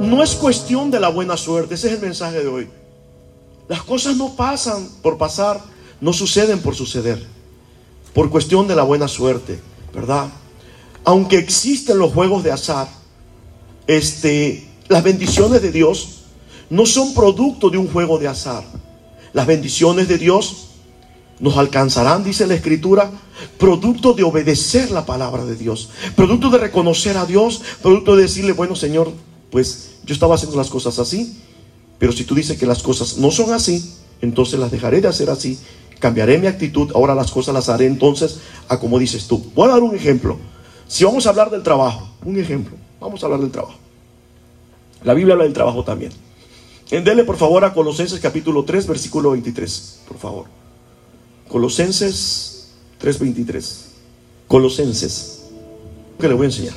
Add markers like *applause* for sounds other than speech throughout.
no es cuestión de la buena suerte, ese es el mensaje de hoy. Las cosas no pasan por pasar, no suceden por suceder, por cuestión de la buena suerte, ¿verdad? Aunque existen los juegos de azar, este, las bendiciones de Dios no son producto de un juego de azar. Las bendiciones de Dios nos alcanzarán, dice la Escritura, producto de obedecer la palabra de Dios, producto de reconocer a Dios, producto de decirle, bueno Señor, pues yo estaba haciendo las cosas así, pero si tú dices que las cosas no son así, entonces las dejaré de hacer así, cambiaré mi actitud, ahora las cosas las haré entonces a como dices tú. Voy a dar un ejemplo. Si vamos a hablar del trabajo, un ejemplo, vamos a hablar del trabajo. La Biblia habla del trabajo también. Dele por favor a Colosenses capítulo 3, versículo 23, por favor. Colosenses 3:23. Colosenses. Que le voy a enseñar.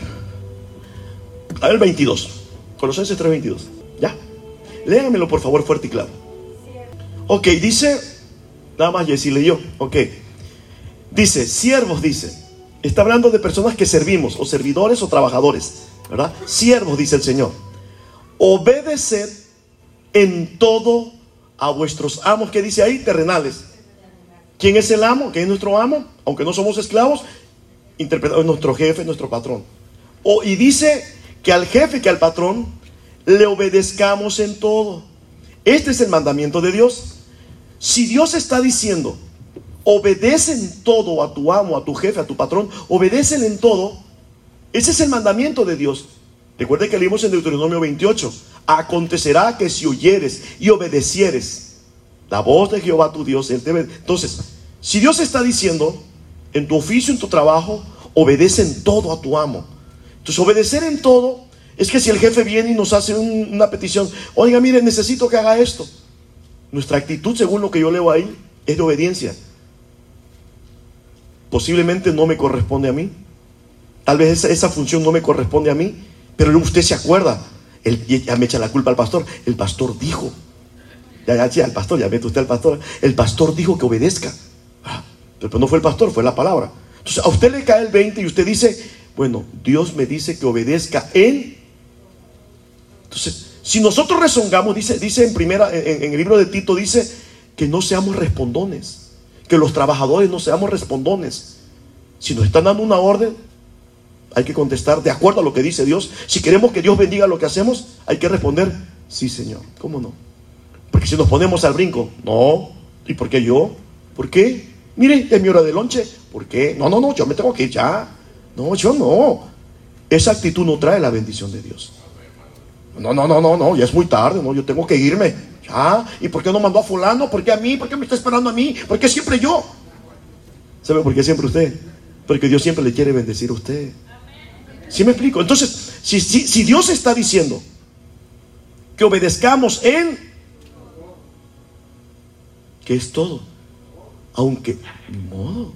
A ver, 22. Colosenses 3:22. ¿Ya? Léanmelo por favor fuerte y claro. Ok, dice, nada más Jessy leyó. Ok. Dice, siervos, dice. Está hablando de personas que servimos, o servidores o trabajadores. ¿Verdad? Siervos, dice el Señor. Obedeced en todo a vuestros amos. ¿Qué dice ahí? Terrenales. ¿Quién es el amo? ¿Quién es nuestro amo? Aunque no somos esclavos, interpretado es nuestro jefe, nuestro patrón. O, y dice que al jefe, que al patrón, le obedezcamos en todo. Este es el mandamiento de Dios. Si Dios está diciendo, obedece en todo a tu amo, a tu jefe, a tu patrón, obedecen en todo, ese es el mandamiento de Dios. Recuerde que leímos en Deuteronomio 28, acontecerá que si oyeres y obedecieres la voz de Jehová tu Dios. Entonces, si Dios está diciendo, en tu oficio, en tu trabajo, obedece en todo a tu amo. Entonces, obedecer en todo es que si el jefe viene y nos hace una petición, oiga, mire, necesito que haga esto. Nuestra actitud, según lo que yo leo ahí, es de obediencia. Posiblemente no me corresponde a mí. Tal vez esa, esa función no me corresponde a mí, pero usted se acuerda. Él, ya me echa la culpa al pastor. El pastor dijo. Ya, ya, ya, el pastor, ya mete usted al pastor. El pastor dijo que obedezca. Ah, pero no fue el pastor, fue la palabra. Entonces a usted le cae el 20 y usted dice, bueno, Dios me dice que obedezca en. Entonces, si nosotros rezongamos, dice, dice en primera, en, el libro de Tito, dice que no seamos respondones, que los trabajadores no seamos respondones. Si nos están dando una orden, hay que contestar de acuerdo a lo que dice Dios. Si queremos que Dios bendiga lo que hacemos, hay que responder, sí, Señor. ¿Cómo no? Porque si nos ponemos al brinco, no. ¿Y por qué yo? ¿Por qué? Mire, es mi hora de lonche. ¿Por qué? No, no, no, yo me tengo que ir ya. No, yo no. Esa actitud no trae la bendición de Dios. No, no, no, no, no, ya es muy tarde, no, yo tengo que irme. Ya. ¿Y por qué no mandó a fulano? ¿Por qué a mí? ¿Por qué me está esperando a mí? ¿Por qué siempre yo? ¿Sabe por qué siempre usted? Porque Dios siempre le quiere bendecir a usted. ¿Sí me explico? Entonces, si, si, si Dios está diciendo que obedezcamos en que es todo. Aunque, modo,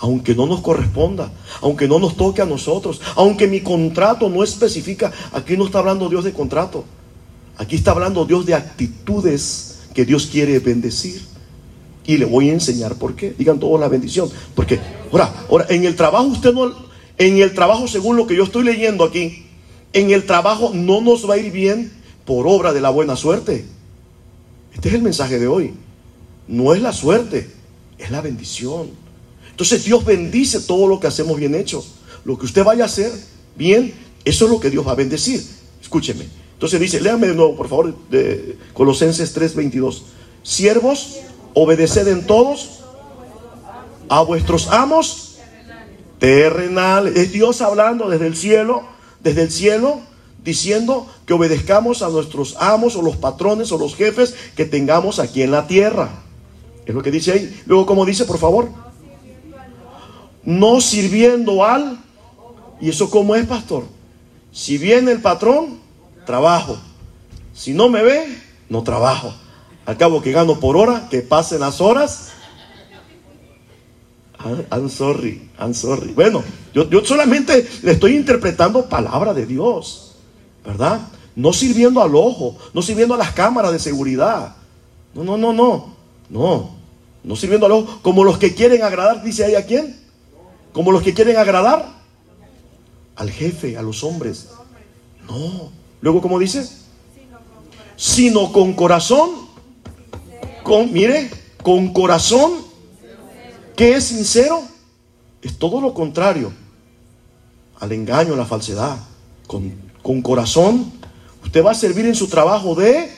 aunque no nos corresponda, aunque no nos toque a nosotros, aunque mi contrato no especifica, aquí no está hablando Dios de contrato, aquí está hablando Dios de actitudes que Dios quiere bendecir. Y le voy a enseñar por qué. Digan todos la bendición. Porque, ahora, ahora, en el trabajo usted no, en el trabajo según lo que yo estoy leyendo aquí, en el trabajo no nos va a ir bien por obra de la buena suerte. Este es el mensaje de hoy no es la suerte, es la bendición. Entonces Dios bendice todo lo que hacemos bien hecho. Lo que usted vaya a hacer bien, eso es lo que Dios va a bendecir. Escúcheme. Entonces dice, léame de nuevo, por favor, de Colosenses 3:22. Siervos, obedeced en todos a vuestros amos terrenales. Es Dios hablando desde el cielo, desde el cielo, diciendo que obedezcamos a nuestros amos o los patrones o los jefes que tengamos aquí en la tierra. Es lo que dice ahí. Luego, ¿cómo dice, por favor? No sirviendo al... ¿Y eso cómo es, pastor? Si viene el patrón, trabajo. Si no me ve, no trabajo. Al cabo que gano por hora, que pasen las horas. Ah, I'm sorry, I'm sorry. Bueno, yo, yo solamente le estoy interpretando palabra de Dios, ¿verdad? No sirviendo al ojo, no sirviendo a las cámaras de seguridad. No, no, no, no. No. No sirviendo a los como los que quieren agradar, dice ahí a quién. Como los que quieren agradar al jefe, a los hombres. No, Luego, ¿cómo dice? Sino con corazón. Con, mire, con corazón que es sincero. Es todo lo contrario al engaño, a la falsedad. Con, con corazón. Usted va a servir en su trabajo de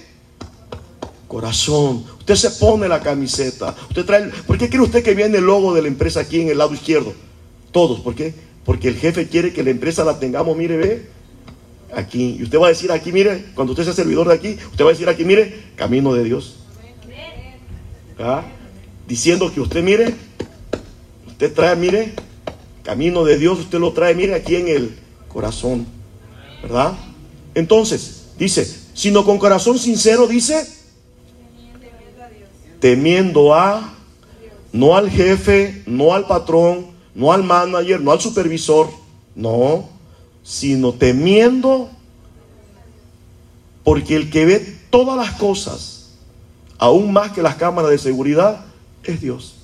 corazón. Usted se pone la camiseta. Usted trae. ¿Por qué cree usted que viene el logo de la empresa aquí en el lado izquierdo? Todos. ¿Por qué? Porque el jefe quiere que la empresa la tengamos, mire, ve, aquí. Y usted va a decir aquí, mire, cuando usted sea servidor de aquí, usted va a decir aquí, mire, camino de Dios. ¿Ah? Diciendo que usted, mire, usted trae, mire, camino de Dios, usted lo trae, mire, aquí en el corazón. ¿Verdad? Entonces, dice, sino con corazón sincero, dice, temiendo a, no al jefe, no al patrón, no al manager, no al supervisor, no, sino temiendo, porque el que ve todas las cosas, aún más que las cámaras de seguridad, es Dios.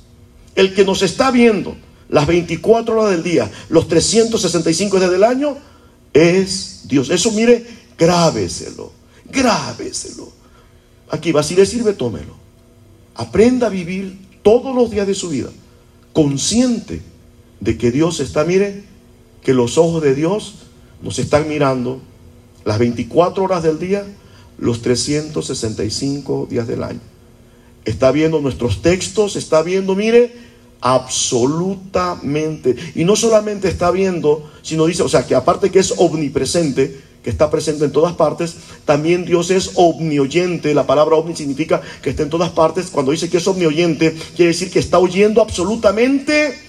El que nos está viendo las 24 horas del día, los 365 días del año, es Dios. Eso mire, grábeselo, grábeselo. Aquí va, si le sirve, tómelo. Aprenda a vivir todos los días de su vida consciente de que Dios está, mire, que los ojos de Dios nos están mirando las 24 horas del día, los 365 días del año. Está viendo nuestros textos, está viendo, mire, absolutamente. Y no solamente está viendo, sino dice, o sea, que aparte que es omnipresente, que está presente en todas partes, también Dios es omnioyente. La palabra omni significa que está en todas partes. Cuando dice que es omnioyente, quiere decir que está oyendo absolutamente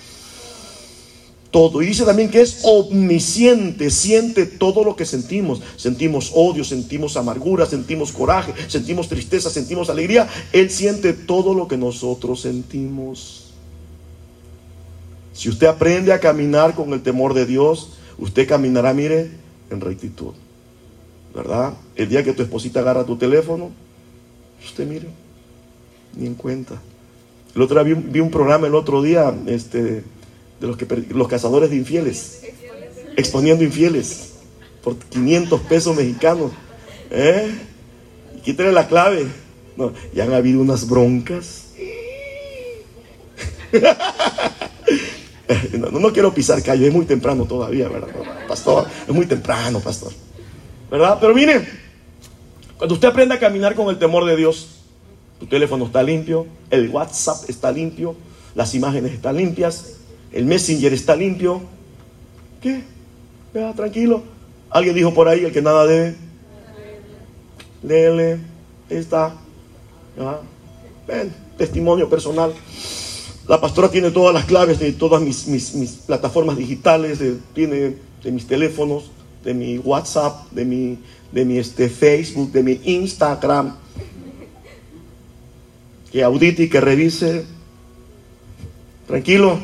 todo. Y dice también que es omnisciente, siente todo lo que sentimos. Sentimos odio, sentimos amargura, sentimos coraje, sentimos tristeza, sentimos alegría. Él siente todo lo que nosotros sentimos. Si usted aprende a caminar con el temor de Dios, usted caminará, mire, en rectitud. ¿Verdad? El día que tu esposita agarra tu teléfono, usted mire, ni en cuenta. El otro día vi, vi un programa el otro día, este de los, que, los cazadores de infieles, exponiendo infieles por 500 pesos mexicanos. ¿Eh? Y quítale la clave. No, ya han habido unas broncas. *laughs* No, no, quiero pisar callo, es muy temprano todavía, ¿verdad? Pastor, es muy temprano, pastor. ¿Verdad? Pero mire, cuando usted aprende a caminar con el temor de Dios, tu teléfono está limpio, el WhatsApp está limpio, las imágenes están limpias, el Messenger está limpio. ¿Qué? Vea, tranquilo. Alguien dijo por ahí, el que nada debe. Léele. Está. Ven, testimonio personal. La pastora tiene todas las claves de todas mis, mis, plataformas digitales, tiene de mis teléfonos, de mi WhatsApp, de mi, de mi este, Facebook, de mi Instagram. Que audite y que revise. Tranquilo.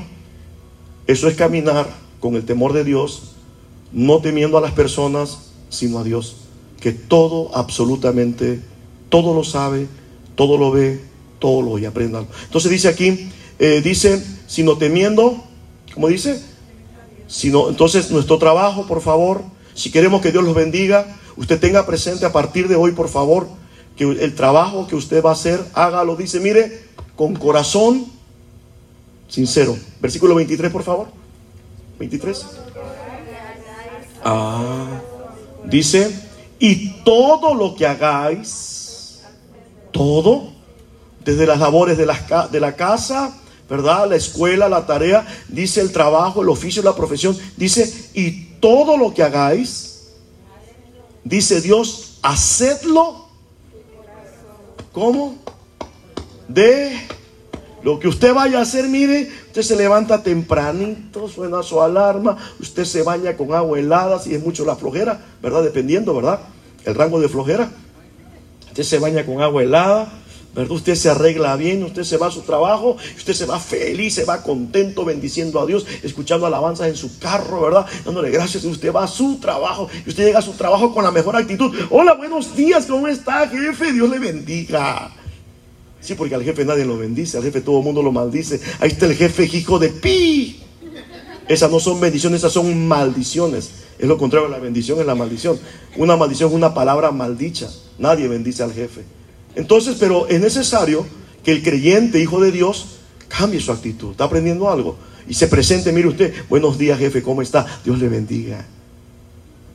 Eso es caminar con el temor de Dios, no temiendo a las personas, sino a Dios, que todo, absolutamente, todo lo sabe, todo lo ve, todo lo oye, aprendan. Entonces dice aquí, eh, dice, sino temiendo, ¿cómo dice? Sino, entonces nuestro trabajo, por favor, si queremos que Dios los bendiga, usted tenga presente a partir de hoy, por favor, que el trabajo que usted va a hacer, hágalo, dice, mire, con corazón sincero. Versículo 23, por favor. 23. Ah, dice, y todo lo que hagáis, todo, desde las labores de la, de la casa, ¿verdad? La escuela, la tarea, dice el trabajo, el oficio, la profesión, dice, y todo lo que hagáis, dice Dios, hacedlo. ¿Cómo? De lo que usted vaya a hacer, mire, usted se levanta tempranito, suena su alarma, usted se baña con agua helada, si es mucho la flojera, ¿verdad? Dependiendo, ¿verdad? El rango de flojera. Usted se baña con agua helada, ¿verdad? Usted se arregla bien, usted se va a su trabajo, usted se va feliz, se va contento, bendiciendo a Dios, escuchando alabanzas en su carro, ¿verdad? Dándole gracias usted va a su trabajo y usted llega a su trabajo con la mejor actitud. Hola, buenos días, ¿cómo está, jefe? Dios le bendiga. Sí, porque al jefe nadie lo bendice, al jefe todo el mundo lo maldice. Ahí está el jefe hijo de pi. Esas no son bendiciones, esas son maldiciones. Es lo contrario, la bendición es la maldición. Una maldición es una palabra maldicha. Nadie bendice al jefe. Entonces, pero es necesario que el creyente, hijo de Dios, cambie su actitud. ¿Está aprendiendo algo? Y se presente, mire usted, buenos días jefe, ¿cómo está? Dios le bendiga.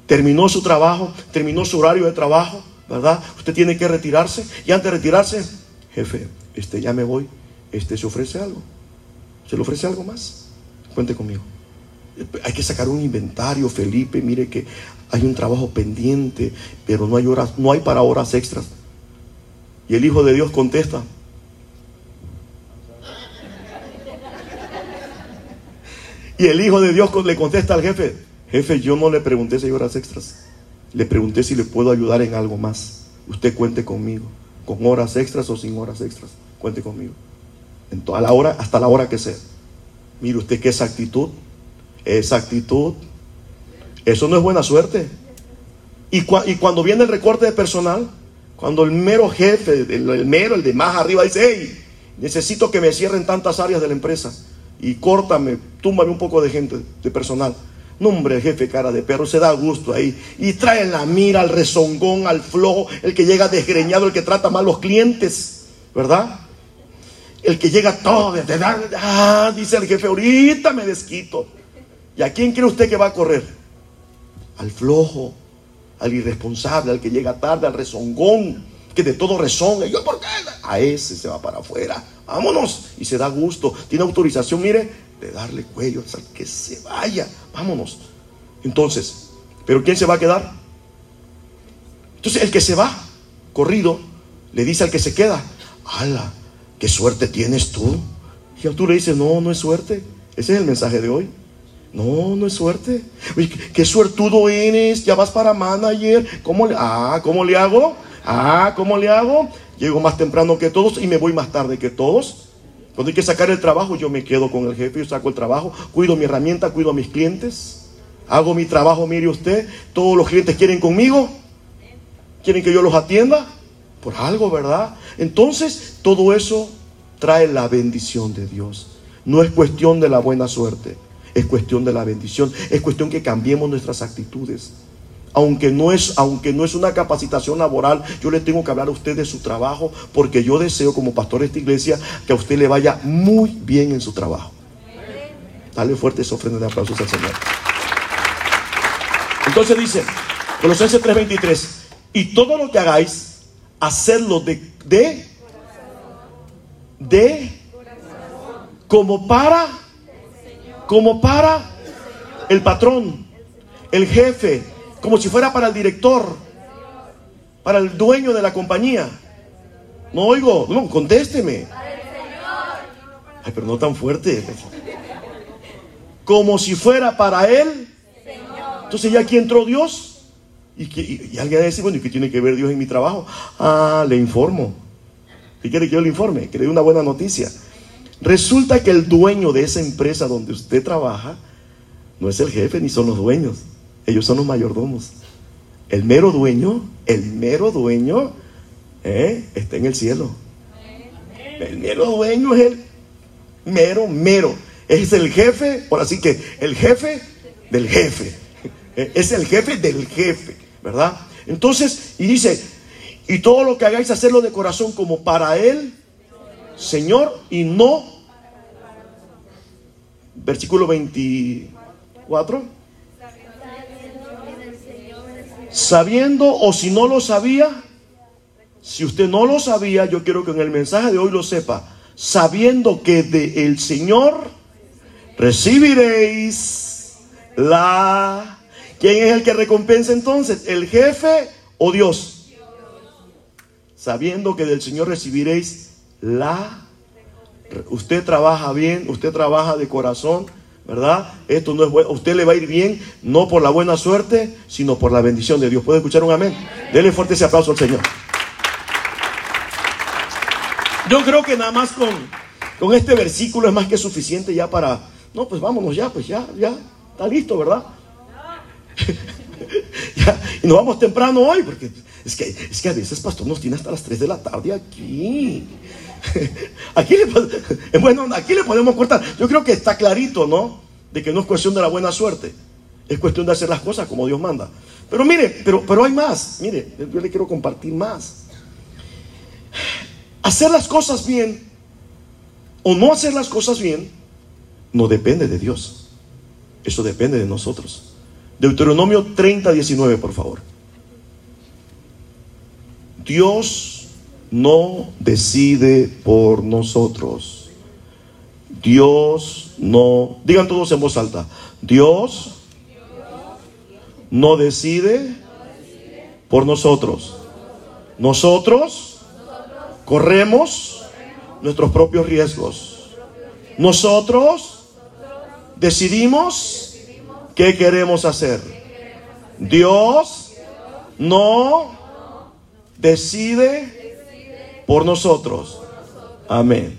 Terminó su trabajo, terminó su horario de trabajo, ¿verdad? Usted tiene que retirarse. Y antes de retirarse, jefe, este ya me voy, este se ofrece algo. ¿Se le ofrece algo más? Cuente conmigo. Hay que sacar un inventario, Felipe. Mire que hay un trabajo pendiente, pero no hay horas, no hay para horas extras. Y el Hijo de Dios contesta. Y el Hijo de Dios le contesta al jefe, jefe, yo no le pregunté si hay horas extras. Le pregunté si le puedo ayudar en algo más. Usted cuente conmigo, con horas extras o sin horas extras. Cuente conmigo. En toda la hora, hasta la hora que sea. Mire usted que esa actitud, esa actitud, eso no es buena suerte. Y, y cuando viene el recorte de personal, cuando el mero jefe, el, mero, el de más arriba dice, hey, necesito que me cierren tantas áreas de la empresa y córtame, túmbame un poco de gente, de personal. No, hombre, jefe, cara de perro, se da gusto ahí. Y trae la mira al rezongón, al flojo, el que llega desgreñado, el que trata mal los clientes, ¿verdad? El que llega todo, de, ah, dice el jefe, ahorita me desquito. ¿Y a quién cree usted que va a correr? Al flojo, al irresponsable, al que llega tarde, al rezongón, que de todo rezonga. ¿Y yo por qué? A ese se va para afuera. Vámonos. Y se da gusto. Tiene autorización, mire, de darle cuello al que se vaya. Vámonos. Entonces, ¿pero quién se va a quedar? Entonces, el que se va, corrido, le dice al que se queda, ¡Hala! ¿Qué suerte tienes tú? Y tú le dices, no, no es suerte. Ese es el mensaje de hoy. No, no es suerte. qué suertudo eres. Ya vas para manager. ¿Cómo le, ah, ¿cómo le hago? Ah, ¿cómo le hago? Llego más temprano que todos y me voy más tarde que todos. Cuando hay que sacar el trabajo, yo me quedo con el jefe, yo saco el trabajo, cuido mi herramienta, cuido a mis clientes, hago mi trabajo, mire usted, todos los clientes quieren conmigo, quieren que yo los atienda, por algo, ¿verdad? Entonces, todo eso trae la bendición de Dios. No es cuestión de la buena suerte. Es cuestión de la bendición. Es cuestión que cambiemos nuestras actitudes. Aunque no, es, aunque no es una capacitación laboral, yo le tengo que hablar a usted de su trabajo, porque yo deseo como pastor de esta iglesia que a usted le vaya muy bien en su trabajo. Dale fuertes ofrendas de aplausos al Señor. Entonces dice, Colosenses 3:23, y todo lo que hagáis, hacerlo de, de, de, como para como para el patrón, el jefe, como si fuera para el director, para el dueño de la compañía. No oigo, no, contésteme. Ay, pero no tan fuerte. Como si fuera para él. Entonces ya aquí entró Dios. Y, y, alguien dice, bueno, ¿y qué tiene que ver Dios en mi trabajo? Ah, le informo. ¿Qué quiere que yo le informe? Que le dé una buena noticia. Resulta que el dueño de esa empresa donde usted trabaja no es el jefe ni son los dueños. Ellos son los mayordomos. El mero dueño, el mero dueño, ¿eh? está en el cielo. El mero dueño es el mero, mero. Es el jefe, por así que el jefe del jefe. Es el jefe del jefe, ¿verdad? Entonces, y dice, y todo lo que hagáis, hacerlo de corazón como para Él Señor y no. Versículo 24. Sabiendo o si no lo sabía, si usted no lo sabía, yo quiero que en el mensaje de hoy lo sepa. Sabiendo que de el Señor recibiréis la... ¿Quién es el que recompensa entonces? ¿El jefe o Dios? Sabiendo que del Señor recibiréis la... Usted trabaja bien, usted trabaja de corazón, ¿verdad? Esto no es bueno. Usted le va a ir bien, no por la buena suerte, sino por la bendición de Dios. ¿Puede escuchar un amén? Dele fuerte ese aplauso al Señor. Yo creo que nada más con, con este versículo es más que suficiente ya para... No, pues vámonos ya, pues ya, ya, está listo, ¿verdad? *laughs* y nos vamos temprano hoy, porque es que, es que a veces pastor nos tiene hasta las 3 de la tarde aquí. *laughs* Aquí le, *laughs* bueno, aquí le podemos cortar. Yo creo que está clarito, ¿no? De que no es cuestión de la buena suerte. Es cuestión de hacer las cosas como Dios manda. Pero mire, pero, pero hay más. Mire, yo le quiero compartir más. Hacer las cosas bien o no hacer las cosas bien no depende de Dios. Eso depende de nosotros. Deuteronomio 30, 19, por favor. Dios no decide por nosotros. Dios no, digan todos en voz alta, Dios no decide por nosotros. Nosotros corremos nuestros propios riesgos. Nosotros decidimos qué queremos hacer. Dios no decide por nosotros. Amén.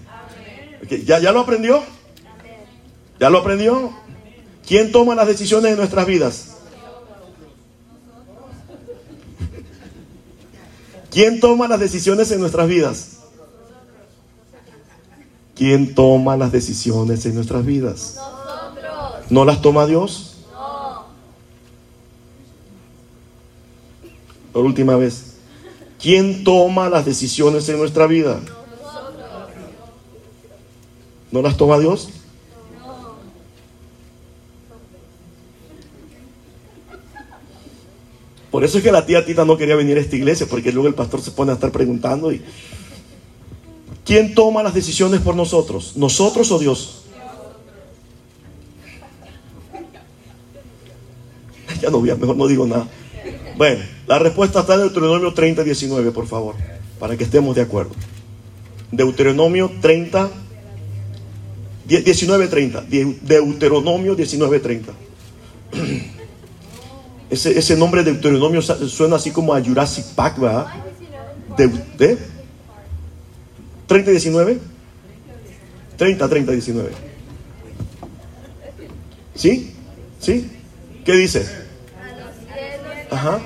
¿Ya, ¿Ya lo aprendió? ¿Ya lo aprendió? ¿Quién toma las decisiones en nuestras vidas? ¿Quién toma las decisiones en nuestras vidas? ¿Quién toma las decisiones en nuestras vidas? ¿No las toma Dios? Por última vez. ¿Quién toma las decisiones en nuestra vida? ¿No las toma Dios? Por eso es que la tía Tita no quería venir a esta iglesia, porque luego el pastor se pone a estar preguntando y ¿quién toma las decisiones por nosotros? ¿Nosotros o Dios? Ya no mejor no digo nada. Bueno, la respuesta está en Deuteronomio 30, 19, por favor, para que estemos de acuerdo. Deuteronomio 30, 19, 30. Deuteronomio 19, 30. *clears throat* Ese, nombre de Deuteronomio suena así como a Jurassic Park, ¿verdad? De, de 30, 19. 30, 30, 19. ¿Sí? ¿Sí? ¿Qué dice? Ajá.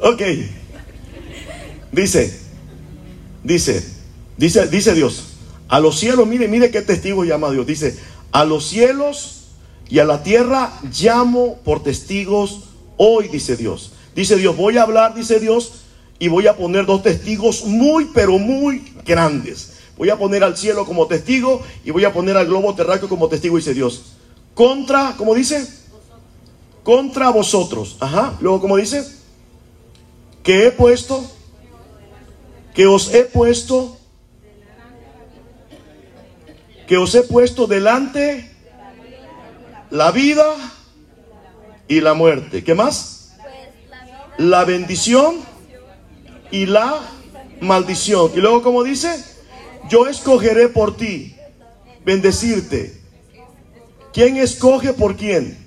Ok. Dice, dice, dice, dice Dios, a los cielos, mire, mire qué testigo llama Dios. Dice, a los cielos y a la tierra llamo por testigos hoy, dice Dios. Dice Dios, voy a hablar, dice Dios, y voy a poner dos testigos muy, pero muy grandes. Voy a poner al cielo como testigo y voy a poner al globo terráqueo como testigo, dice Dios. Contra, ¿cómo dice? Contra vosotros. Ajá. Luego, ¿cómo dice? Que he puesto, que os he puesto, que os he puesto delante la vida y la muerte. ¿Qué más? La bendición y la maldición. Y luego, como dice, yo escogeré por ti bendecirte. ¿Quién escoge por quién?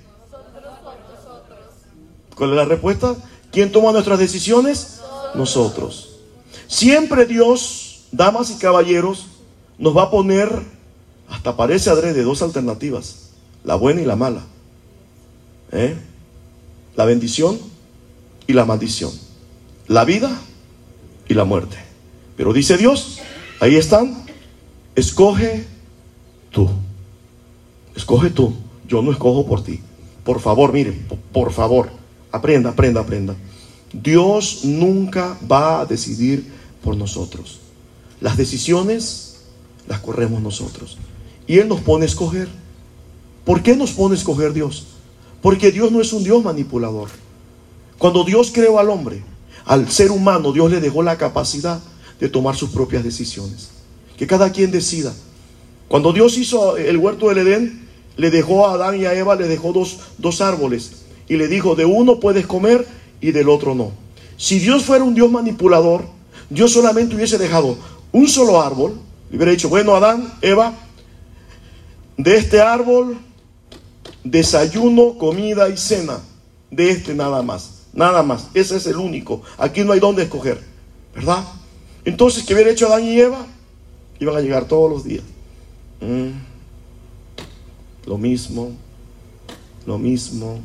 ¿Cuál es la respuesta? ¿Quién toma nuestras decisiones? Nosotros. Siempre Dios, damas y caballeros, nos va a poner, hasta parece adrede, dos alternativas, la buena y la mala. ¿Eh? La bendición y la maldición. La vida y la muerte. Pero dice Dios, ahí están, escoge tú. Escoge tú. Yo no escojo por ti. Por favor, miren, por favor. Aprenda, aprenda, aprenda. Dios nunca va a decidir por nosotros. Las decisiones las corremos nosotros. Y Él nos pone a escoger. ¿Por qué nos pone a escoger Dios? Porque Dios no es un Dios manipulador. Cuando Dios creó al hombre, al ser humano, Dios le dejó la capacidad de tomar sus propias decisiones. Que cada quien decida. Cuando Dios hizo el huerto del Edén, le dejó a Adán y a Eva, le dejó dos, dos árboles y le dijo, de uno puedes comer y del otro no. Si Dios fuera un Dios manipulador, Dios solamente hubiese dejado un solo árbol, le hubiera dicho, bueno, Adán, Eva, de este árbol, desayuno, comida y cena, de este nada más, nada más, ese es el único, aquí no hay dónde escoger, ¿verdad? Entonces, ¿qué hubiera hecho Adán y Eva? Iban a llegar todos los días. Mm. Lo mismo, lo mismo.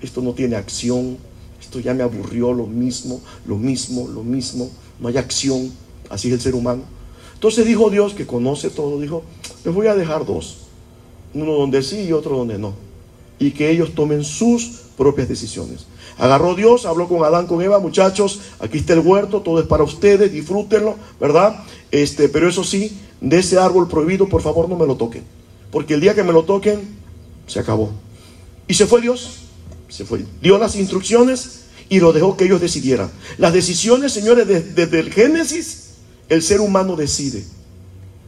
Esto no tiene acción. Esto ya me aburrió, lo mismo, lo mismo, lo mismo. No hay acción. Así es el ser humano. Entonces dijo Dios, que conoce todo, dijo, les voy a dejar dos. Uno donde sí y otro donde no. Y que ellos tomen sus propias decisiones. Agarró Dios, habló con Adán, con Eva, muchachos, aquí está el huerto, todo es para ustedes, disfrútenlo, ¿verdad? Este, pero eso sí, de ese árbol prohibido, por favor no me lo toquen. Porque el día que me lo toquen, se acabó. Y se fue Dios, se fue. Dio las instrucciones y lo dejó que ellos decidieran. Las decisiones, señores, desde, el Génesis, el ser humano decide.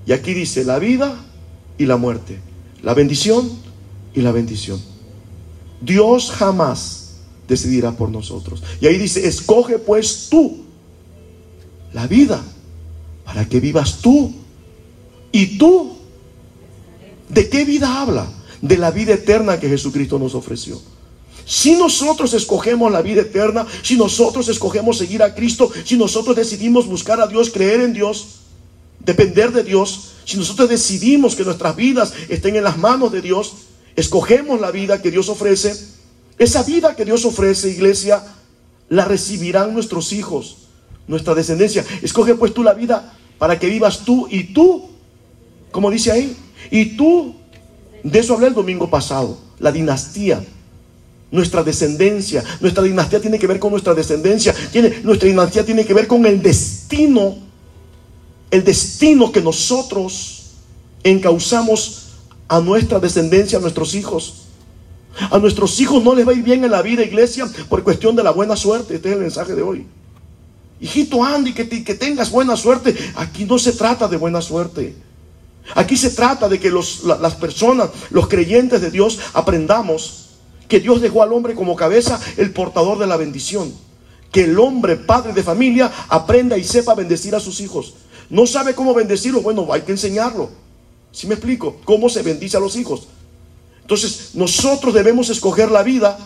Y aquí dice la vida y la muerte, la bendición y la bendición. Dios jamás decidirá por nosotros. Y ahí dice, escoge pues tú la vida para que vivas tú. Y tú, ¿de qué vida habla? De la vida eterna que Jesucristo nos ofreció. Si nosotros escogemos la vida eterna, si nosotros escogemos seguir a Cristo, si nosotros decidimos buscar a Dios, creer en Dios, depender de Dios, si nosotros decidimos que nuestras vidas estén en las manos de Dios, escogemos la vida que Dios ofrece, esa vida que Dios ofrece, iglesia, la recibirán nuestros hijos, nuestra descendencia. Escoge pues tú la vida para que vivas tú y tú, como dice ahí, y tú, de eso hablé el domingo pasado, la dinastía, nuestra descendencia. Nuestra dinastía tiene que ver con nuestra descendencia. Tiene, nuestra dinastía tiene que ver con el destino, el destino que nosotros encauzamos a nuestra descendencia, a nuestros hijos. A nuestros hijos no les va a ir bien en la vida, iglesia, por cuestión de la buena suerte. Este es el mensaje de hoy. Hijito Andy, que, que tengas buena suerte. Aquí no se trata de buena suerte. Aquí se trata de que las personas, los creyentes de Dios, aprendamos que Dios dejó al hombre como cabeza el portador de la bendición. Que el hombre, padre de familia, aprenda y sepa bendecir a sus hijos. No sabe cómo bendecirlos, bueno, hay que enseñarlo. Si me explico? ¿Cómo se bendice a los hijos? Entonces, nosotros debemos escoger la vida,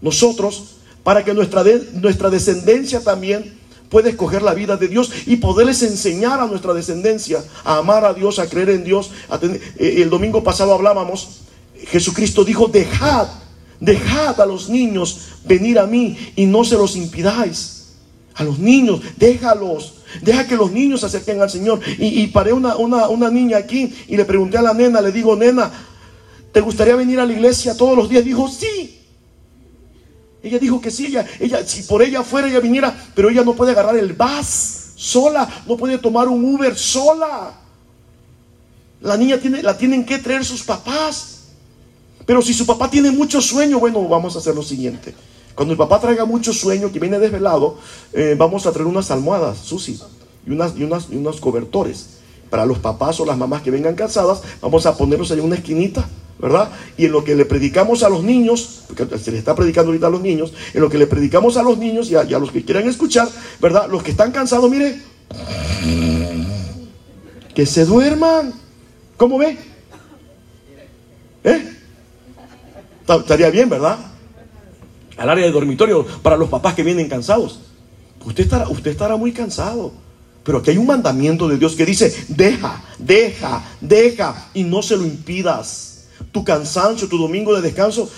nosotros, para que nuestra, nuestra descendencia también pueda escoger la vida de Dios y poderles enseñar a nuestra descendencia a amar a Dios, a creer en Dios. Eh, el domingo pasado hablábamos, Jesucristo dijo, dejad, dejad a los niños venir a mí y no se los impidáis. A los niños, déjalos. Deja que los niños se acerquen al Señor. Y, paré una, una, una niña aquí y le pregunté a la nena, le digo, nena, ¿Te gustaría venir a la iglesia todos los días? Dijo, sí. Ella dijo que sí, ella, ella, si por ella fuera, ella viniera, pero ella no puede agarrar el bus sola, no puede tomar un Uber sola. La niña tiene, la tienen que traer sus papás. Pero si su papá tiene mucho sueño, bueno, vamos a hacer lo siguiente. Cuando el papá traiga mucho sueño, que viene desvelado, eh, vamos a traer unas almohadas, Susi, y, unas, y, unas, y unos cobertores. Para los papás o las mamás que vengan cansadas, vamos a ponerlos ahí en una esquinita ¿verdad? Y en lo que le predicamos a los niños, porque se le está predicando ahorita a los niños, en lo que le predicamos a los niños y a, los que quieran escuchar, ¿verdad? Los que están cansados, mire, que se duerman. ¿Cómo ve? ¿Eh? Estaría bien, ¿verdad? Al área de dormitorio para los papás que vienen cansados. Usted estará, usted estará muy cansado. Pero aquí hay un mandamiento de Dios que dice, deja, deja, deja y no se lo impidas tu cansancio, tu domingo de descanso,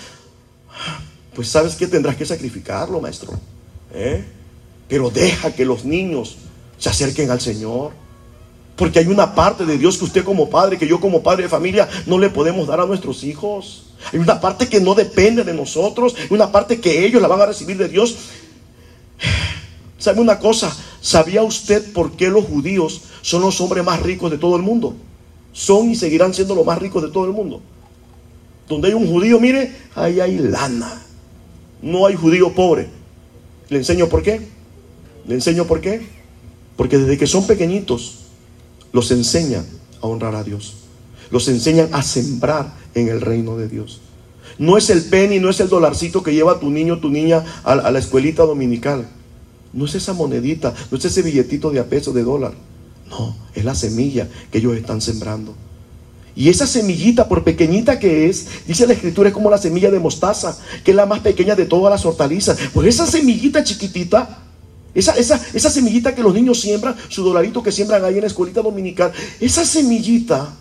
pues sabes que tendrás que sacrificarlo, maestro. ¿Eh? Pero deja que los niños se acerquen al Señor. Porque hay una parte de Dios que usted como padre, que yo como padre de familia, no le podemos dar a nuestros hijos. Hay una parte que no depende de nosotros, una parte que ellos la van a recibir de Dios. ¿Sabe una cosa? ¿Sabía usted por qué los judíos son los hombres más ricos de todo el mundo? Son y seguirán siendo los más ricos de todo el mundo. Donde hay un judío, mire, ahí hay lana. No hay judío pobre. ¿Le enseño por qué? ¿Le enseño por qué? Porque desde que son pequeñitos, los enseñan a honrar a Dios. Los enseñan a sembrar en el reino de Dios. No es el penny, no es el dolarcito que lleva tu niño, tu niña a, la escuelita dominical. No es esa monedita, no es ese billetito de a peso de dólar. No, es la semilla que ellos están sembrando. Y esa semillita, por pequeñita que es, dice la escritura, es como la semilla de mostaza, que es la más pequeña de todas las hortalizas. Pues esa semillita chiquitita, esa, esa, esa semillita que los niños siembran, su dolarito que siembran ahí en la escuelita dominical, esa semillita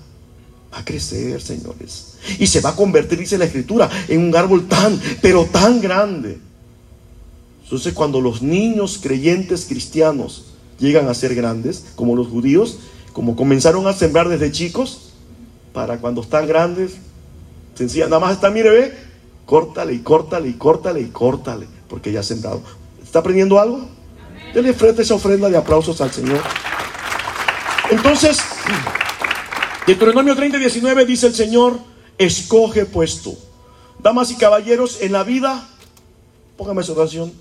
Va a crecer, señores. Y se va a convertir, dice la escritura, en un árbol tan, pero tan grande. Entonces cuando los niños creyentes cristianos llegan a ser grandes, como los judíos, como comenzaron a sembrar desde chicos, para cuando están grandes, sencilla, nada más está, mire, ve, córtale y córtale y córtale y córtale, porque ya ha sembrado. ¿Está aprendiendo algo? Dele frente esa ofrenda de aplausos al Señor. Entonces, Deuteronomio 30, 19 dice el Señor, escoge puesto. Damas y caballeros, en la vida, póngame esa oración,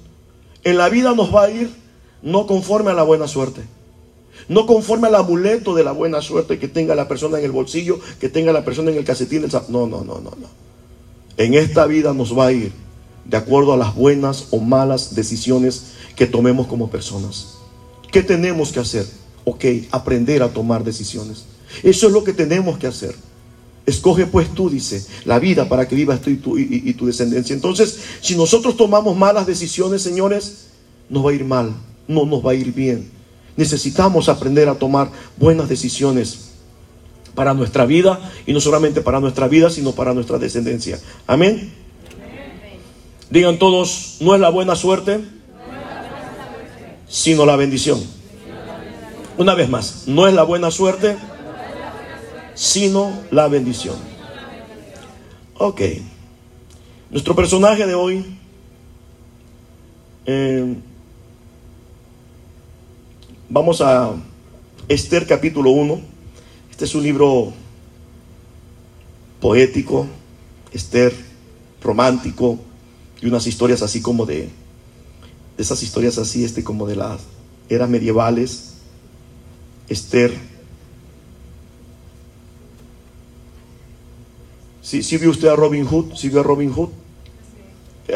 en la vida nos va a ir no conforme a la buena suerte. No conforme al amuleto de la buena suerte que tenga la persona en el bolsillo, que tenga la persona en el casetín. Del... No, no, no, no, no. En esta vida nos va a ir de acuerdo a las buenas o malas decisiones que tomemos como personas. ¿Qué tenemos que hacer? Ok, aprender a tomar decisiones. Eso es lo que tenemos que hacer. Escoge pues tú, dice, la vida para que vivas tú y tu, y tu descendencia. Entonces, si nosotros tomamos malas decisiones, señores, nos va a ir mal, no nos va a ir bien. Necesitamos aprender a tomar buenas decisiones para nuestra vida y no solamente para nuestra vida, sino para nuestra descendencia. Amén. Digan todos, no es la buena suerte, sino la bendición. Una vez más, no es la buena suerte, sino la bendición. Ok. Nuestro personaje de hoy eh, Vamos a Esther capítulo 1. Este es un libro poético, Esther romántico, y unas historias así como de, de esas historias así, este como de las eras medievales. Esther. ¿Sí, ¿Sí vio usted a Robin Hood? ¿Sí vio a Robin Hood?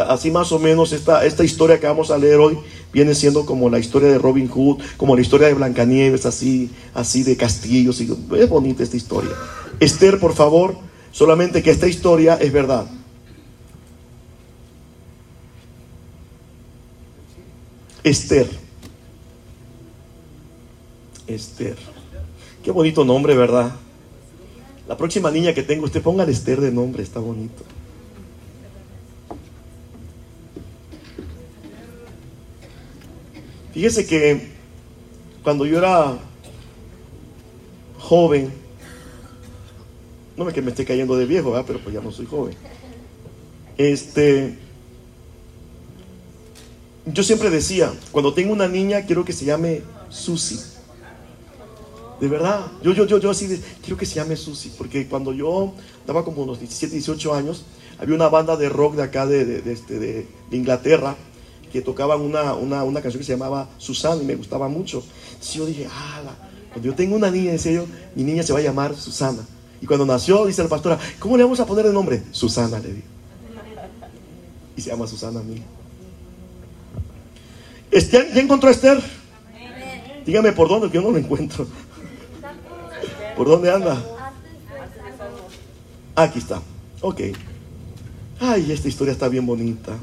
Así más o menos esta, esta historia que vamos a leer hoy viene siendo como la historia de Robin Hood, como la historia de Blancanieves, así, así de castillos. Y, es bonita esta historia. Esther, por favor, solamente que esta historia es verdad. Esther. Esther. Qué bonito nombre, ¿verdad? La próxima niña que tengo, usted ponga Esther de nombre, está bonito. Fíjese que cuando yo era joven, no es que me esté cayendo de viejo, pero pues ya no soy joven. Este, yo siempre decía, cuando tengo una niña quiero que se llame Susi. De verdad, yo, yo, yo, yo así quiero que se llame Susi, porque cuando yo daba como unos 17, 18 años, había una banda de rock de acá de, este, de Inglaterra que tocaban una, una, canción que se llamaba Susana y me gustaba mucho. Entonces yo dije, ah, cuando yo tengo una niña, en serio, mi niña se va a llamar Susana. Y cuando nació, dice la pastora, ¿cómo le vamos a poner el nombre? Susana, le digo. Y se llama Susana a mí. ¿Ya encontró a Esther? Dígame por dónde, que yo no lo encuentro. ¿Por dónde anda? Aquí está. Ok. Ay, esta historia está bien bonita.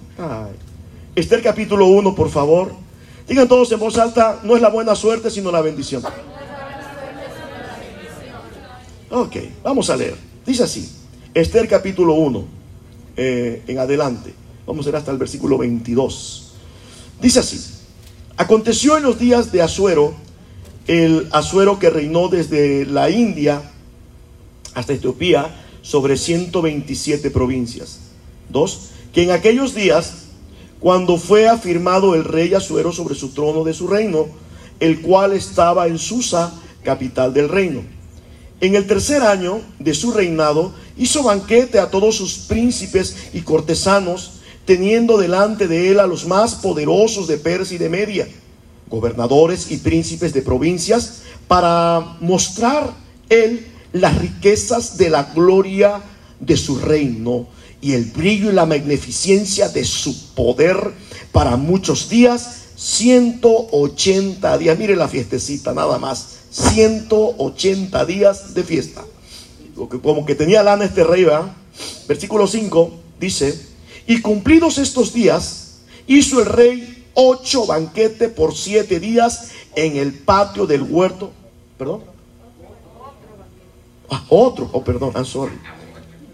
Esther capítulo 1, por favor. Digan todos en voz alta, no es la buena suerte, sino la bendición. Ok, vamos a leer. Dice así, Esther capítulo 1, eh, en adelante. Vamos a leer hasta el versículo 22. Dice así, aconteció en los días de Asuero, el Asuero que reinó desde la India hasta Etiopía sobre 127 provincias. Dos, que en aquellos días cuando fue afirmado el rey Asuero sobre su trono de su reino, el cual estaba en Susa, capital del reino. En el tercer año de su reinado hizo banquete a todos sus príncipes y cortesanos, teniendo delante de él a los más poderosos de Persia y de Media, gobernadores y príncipes de provincias, para mostrar él las riquezas de la gloria de su reino y el brillo y la magnificencia de su poder para muchos días, 180 días. Mire la fiestecita, nada más. 180 días de fiesta. Como que tenía lana este rey. Versículo 5 dice, y cumplidos estos días, hizo el rey ocho banquetes por siete días en el patio del huerto. ¿Perdón? Ah, otro, oh perdón, I'm sorry.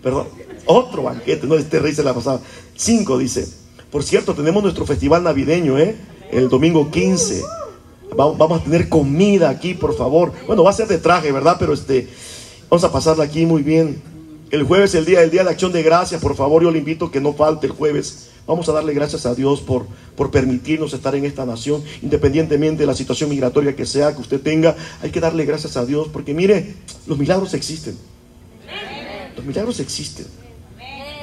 Perdón, otro banquete, no, este rey la pasaba. Cinco dice. Por cierto, tenemos nuestro festival navideño, ¿eh? El domingo 15. Vamos a tener comida aquí, por favor. Bueno, va a ser de traje, ¿verdad? Pero este, vamos a pasarla aquí muy bien. El jueves, el día, el día de acción de gracias, por favor, yo le invito que no falte el jueves. Vamos a darle gracias a Dios por, por permitirnos estar en esta nación, independientemente de la situación migratoria que sea que usted tenga. Hay que darle gracias a Dios, porque mire, los milagros existen. Los milagros existen.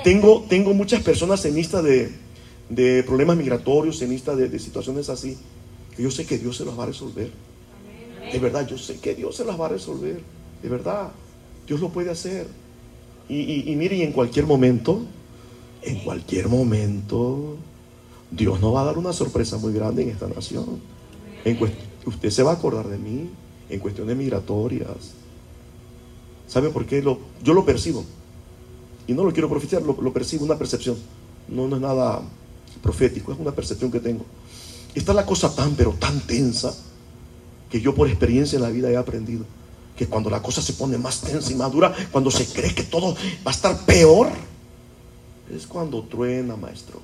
Tengo, tengo muchas personas en lista de, de problemas migratorios, en lista de, de situaciones así, que yo sé que Dios se los va a resolver. De verdad, yo sé que Dios se las va a resolver. De verdad, Dios lo puede hacer. Y, y, y mire, y en cualquier momento, en cualquier momento, Dios nos va a dar una sorpresa muy grande en esta nación. En usted se va a acordar de mí en cuestiones migratorias. ¿Sabe por qué? Lo, yo lo percibo. Y no lo quiero profetizar, lo, percibo, una percepción. No, no es nada profético, es una percepción que tengo. Está la cosa tan, pero tan tensa, que yo por experiencia en la vida he aprendido. Que cuando la cosa se pone más tensa y más dura, cuando se cree que todo va a estar peor, es cuando truena, maestro.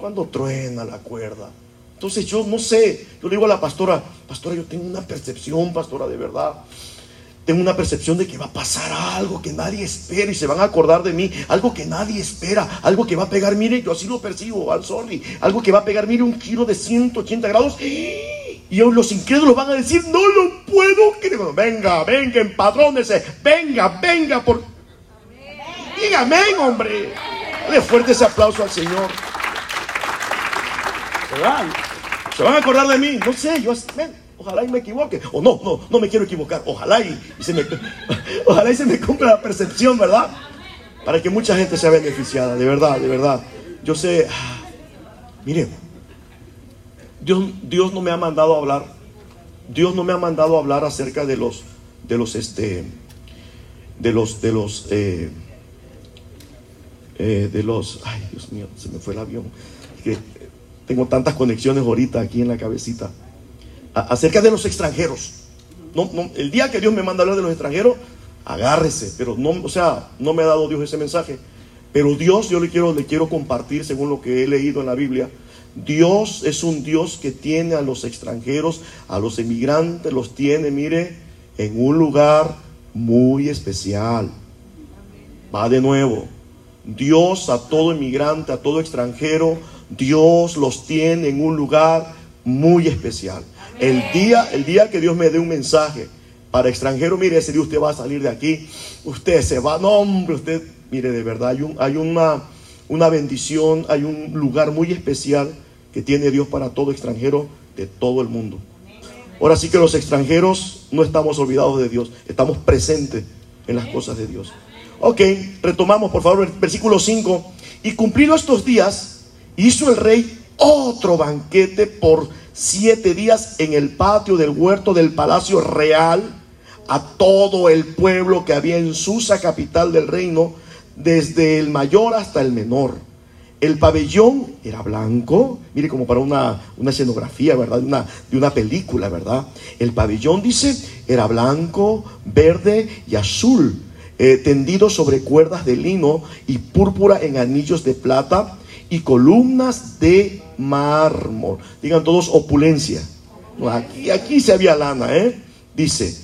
Cuando truena la cuerda. Entonces yo no sé, yo le digo a la pastora, pastora, yo tengo una percepción, pastora, de verdad. Tengo una percepción de que va a pasar algo que nadie espera y se van a acordar de mí. Algo que nadie espera. Algo que va a pegar, mire, yo así lo percibo, al sorry. Algo que va a pegar, mire, un giro de 180 grados. Y los incrédulos van a decir, no lo puedo creer. Venga, venga, empadrónese. Venga, venga, por... Dígame, hombre. Dale fuerte ese aplauso al Señor. ¿Verdad? Se van a acordar de mí. No sé, yo ojalá y me equivoque. O no, no, no me quiero equivocar. Ojalá y, se me, *laughs* ojalá y se me cumpla la percepción, ¿verdad? Para que mucha gente sea beneficiada, de verdad, de verdad. Yo sé, ah, miren, Dios, Dios no me ha mandado a hablar. Dios no me ha mandado a hablar acerca de los, de los, este, de los, de los, eh, eh, de los, ay Dios mío, se me fue el avión. Que tengo tantas conexiones ahorita aquí en la cabecita. acerca de los extranjeros. No, no, el día que Dios me manda hablar de los extranjeros, agárrese. Pero no, o sea, no me ha dado Dios ese mensaje. Pero Dios, yo le quiero, le quiero compartir según lo que he leído en la Biblia. Dios es un Dios que tiene a los extranjeros, a los emigrantes, los tiene, mire, en un lugar muy especial. Va de nuevo. Dios a todo inmigrante, a todo extranjero, Dios los tiene en un lugar muy especial. El día, el día que Dios me dé un mensaje para extranjero, mire, ese día usted va a salir de aquí, usted se va, no hombre, usted, mire, de verdad, hay, un, hay una, una bendición, hay un lugar muy especial que tiene Dios para todo extranjero de todo el mundo. Ahora sí que los extranjeros no estamos olvidados de Dios, estamos presentes en las cosas de Dios. Ok, retomamos por favor el versículo 5. Y cumplidos estos días, hizo el rey otro banquete por siete días en el patio del huerto del palacio real a todo el pueblo que había en Susa, capital del reino, desde el mayor hasta el menor. El pabellón era blanco, mire como para una, una escenografía, ¿verdad? Una, de una película, ¿verdad? El pabellón, dice, era blanco, verde y azul eh, tendido sobre cuerdas de lino y púrpura en anillos de plata y columnas de mármol. Digan todos opulencia. aquí, aquí se había lana, ¿eh? Dice,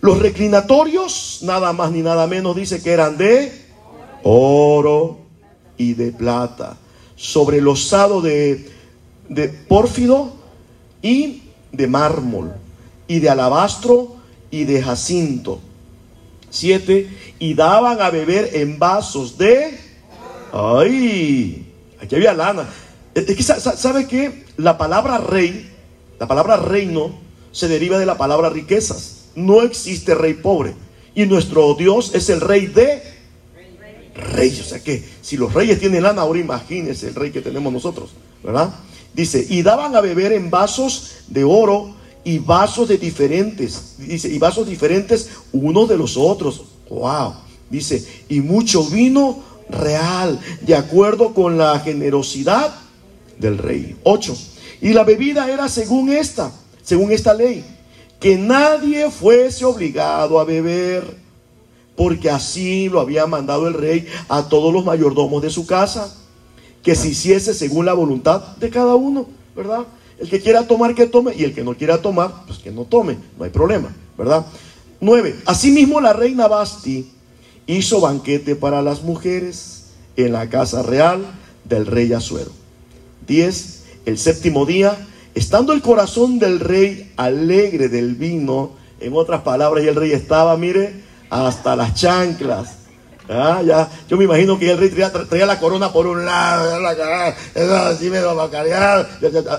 los reclinatorios, nada más ni nada menos, dice que eran de oro y de plata, sobre el osado de, de pórfido y de mármol, y de alabastro y de jacinto 7. Y daban a beber en vasos de... ¡Ay! Aquí había lana. Es que, ¿sabe qué? La palabra rey, la palabra reino, se deriva de la palabra riquezas. No existe rey pobre. Y nuestro Dios es el rey de reyes. O sea que si los reyes tienen lana, ahora imagínense el rey que tenemos nosotros, ¿verdad? Dice, y daban a beber en vasos de oro y vasos de diferentes, dice, y vasos diferentes unos de los otros. Wow. Dice, y mucho vino real, de acuerdo con la generosidad del rey. 8. Y la bebida era según esta, según esta ley, que nadie fuese obligado a beber. porque así lo había mandado el rey a todos los mayordomos de su casa, que se hiciese según la voluntad de cada uno, ¿verdad? El que quiera tomar, que tome, y el que no quiera tomar, pues que no tome, no hay problema, ¿verdad? 9. Asimismo la reina Basti hizo banquete para las mujeres en la casa real del rey Azuero. 10. El séptimo día, estando el corazón del rey alegre del vino, en otras palabras, y el rey estaba, mire, hasta las chanclas. Ah, ya, yo me imagino que el rey traía, la corona por un lado, así me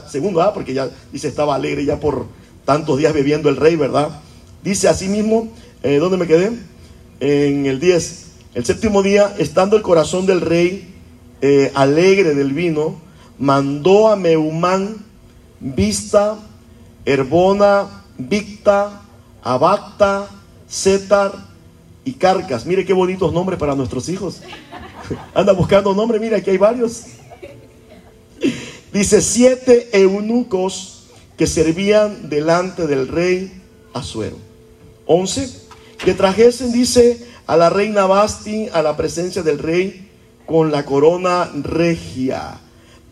Segundo, ah, porque ya dice estaba alegre ya por tantos días bebiendo el rey, ¿verdad? Dice así mismo, eh, ¿dónde me quedé? En el 10. El séptimo día, estando el corazón del rey eh, alegre del vino, mandó a Meumán, Vista, Herbona, Victa, Abacta, Zetar, y Carcas. Mire qué bonitos nombres para nuestros hijos. *laughs* Anda buscando nombres, mire, aquí hay varios. Dice siete eunucos que servían delante del rey Azuero. Once, que trajesen, dice, a la reina Basti a la presencia del rey con la corona regia,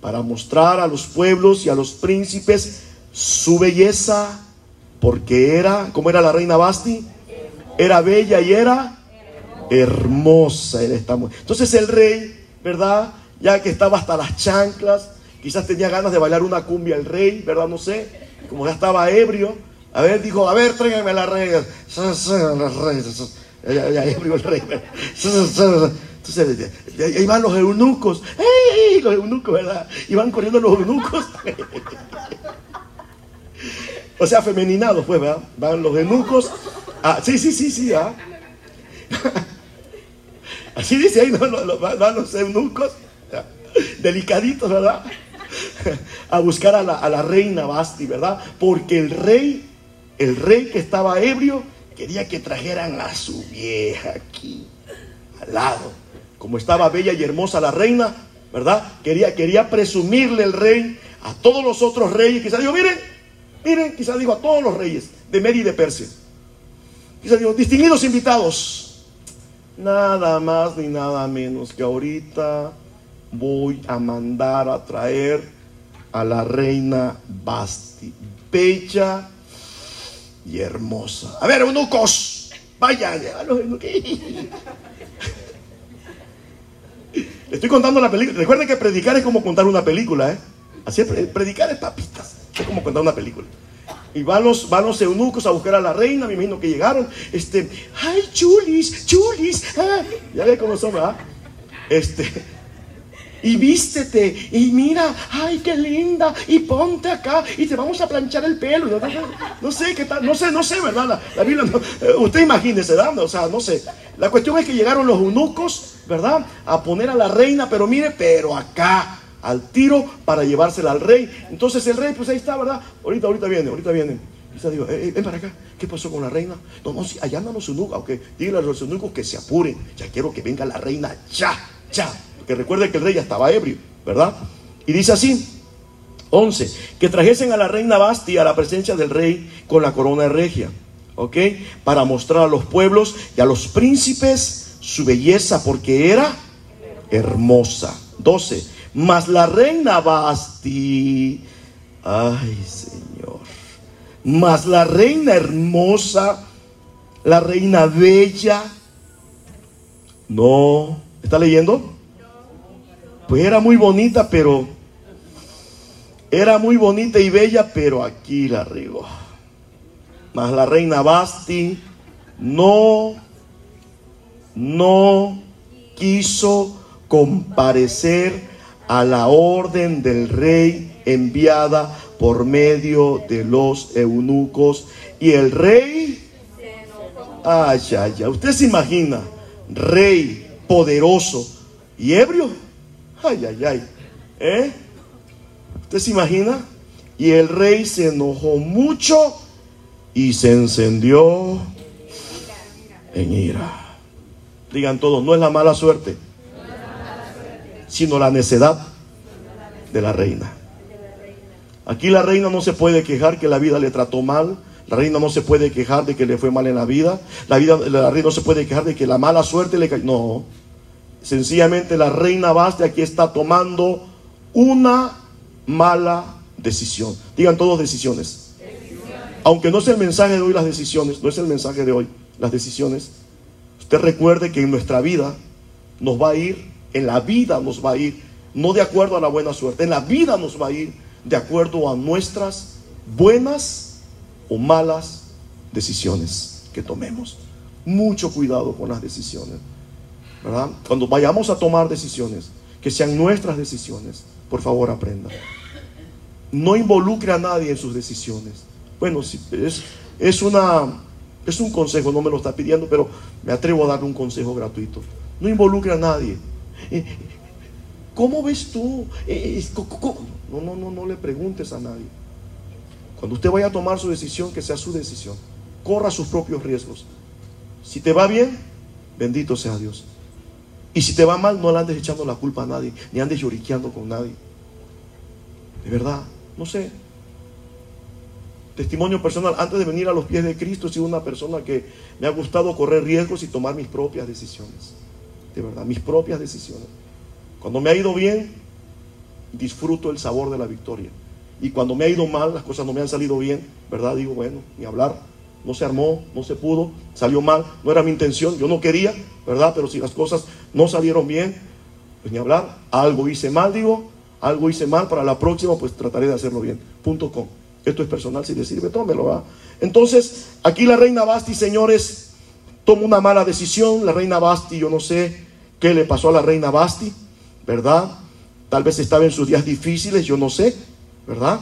para mostrar a los pueblos y a los príncipes su belleza, porque era, ¿cómo era la reina Basti? Era bella y era hermosa. Era esta Entonces el rey, ¿verdad? Ya que estaba hasta las chanclas, quizás tenía ganas de bailar una cumbia el rey, ¿verdad? No sé. Como ya estaba ebrio, a ver, dijo, a ver, tráiganme la reina. Ya, ya ebrio el rey. Entonces, ahí van los eunucos. ¡Ey! Los eunucos, ¿verdad? Y van corriendo los eunucos. O sea, femeninados, pues, ¿verdad? Van los eunucos sí, sí, sí, sí. Ah. *laughs* Así dice ahí, ¿no? Van los eunucos, delicaditos, ¿verdad? *laughs* A buscar a la, reina Basti, ¿verdad? Porque el rey, el rey que estaba ebrio, quería que trajeran a su vieja aquí, al lado. Como estaba bella y hermosa la reina, ¿verdad? Quería, quería presumirle el rey a todos los otros reyes. Quizás digo, miren, miren, quizás digo a todos los reyes de Media y de Persia distinguidos invitados, nada más ni nada menos que ahorita voy a mandar a traer a la reina Basti, bella y hermosa. A ver, eunucos, vayan. Estoy contando la película. Recuerden que predicar es como contar una película, ¿eh? Así es, predicar es papitas. Como contar una película. Y van los, van los eunucos a buscar a la reina, me imagino que llegaron. Este, ay, chulis, chulis. Ah". ya ve cómo son, ¿verdad? Este, y vístete, y mira, ay, qué linda, y ponte acá, y te vamos a planchar el pelo. No, sé qué tal, no sé, no sé, ¿verdad? La, Biblia, eh, usted imagínese, ¿verdad? O sea, no sé. La cuestión es que llegaron los eunucos, ¿verdad? A poner a la reina, pero mire, pero acá, al tiro para llevársela al rey. Entonces el rey, pues ahí está, ¿verdad? Ahorita, ahorita viene, ahorita viene. Y digo, eh, eh, ven para acá, ¿qué pasó con la reina? No, no, sí, allá andan los eunucos, aunque díganle a los eunucos que se apuren. Ya quiero que venga la reina, ya, ya. Porque recuerde que el rey ya estaba ebrio, ¿verdad? Y dice así, 11, que trajesen a la reina Basti a la presencia del rey con la corona regia, ¿ok? Para mostrar a los pueblos y a los príncipes su belleza, porque era hermosa. 12 mas la reina Basti, ay Señor, mas la reina hermosa, la reina bella, no, ¿está leyendo? Pues era muy bonita, pero era muy bonita y bella, pero aquí la regó. Mas la reina Basti no, no quiso comparecer a la orden del rey enviada por medio de los eunucos. Y el rey, ay, ay, ay, usted se imagina, rey poderoso y ebrio, ay, ay, ay, ¿eh? ¿Usted se imagina? Y el rey se enojó mucho y se encendió en ira. Digan todos, no es la mala suerte sino la necedad de la reina. Aquí la reina no se puede quejar que la vida le trató mal, La reina no se puede quejar de que le fue mal en la vida. La, vida, la reina no se puede quejar de que la mala suerte le cayó. No. Sencillamente la reina Basti aquí está tomando una mala decisión. Digan todos decisiones. Aunque no es el mensaje de hoy las decisiones, no es el mensaje de hoy las decisiones. Usted recuerde que en nuestra vida nos va a ir, en la vida nos va a ir, no de acuerdo a la buena suerte, en la vida nos va a ir de acuerdo a nuestras buenas o malas decisiones que tomemos. Mucho cuidado con las decisiones. ¿verdad? Cuando vayamos a tomar decisiones, que sean nuestras decisiones, por favor aprenda. No involucre a nadie en sus decisiones. Bueno, es, es, una, es un consejo, no me lo está pidiendo, pero me atrevo a darle un consejo gratuito. No involucre a nadie. Eh, ¿Cómo ves tú? Eh, no, no, no, no le preguntes a nadie. Cuando usted vaya a tomar su decisión, que sea su decisión. Corra sus propios riesgos. Si te va bien, bendito sea Dios. Y si te va mal, no le andes echando la culpa a nadie, ni andes lloriqueando con nadie. De verdad, no sé. Testimonio personal, antes de venir a los pies de Cristo, he sido una persona que me ha gustado correr riesgos y tomar mis propias decisiones. De verdad, mis propias decisiones. Cuando me ha ido bien, disfruto el sabor de la victoria. Y cuando me ha ido mal, las cosas no me han salido bien, ¿verdad? Digo, bueno, ni hablar, no se armó, no se pudo, salió mal, no era mi intención, yo no quería, ¿verdad? Pero si las cosas no salieron bien, pues ni hablar, algo hice mal, digo, algo hice mal, para la próxima pues trataré de hacerlo bien. Punto com. Esto es personal, si le sirve, tómelo, ¿va? Entonces, aquí la reina Basti, señores, toma una mala decisión, la reina Basti, yo no sé qué le pasó a la reina Basti, ¿verdad? Tal vez estaba en sus días difíciles, yo no sé, ¿verdad?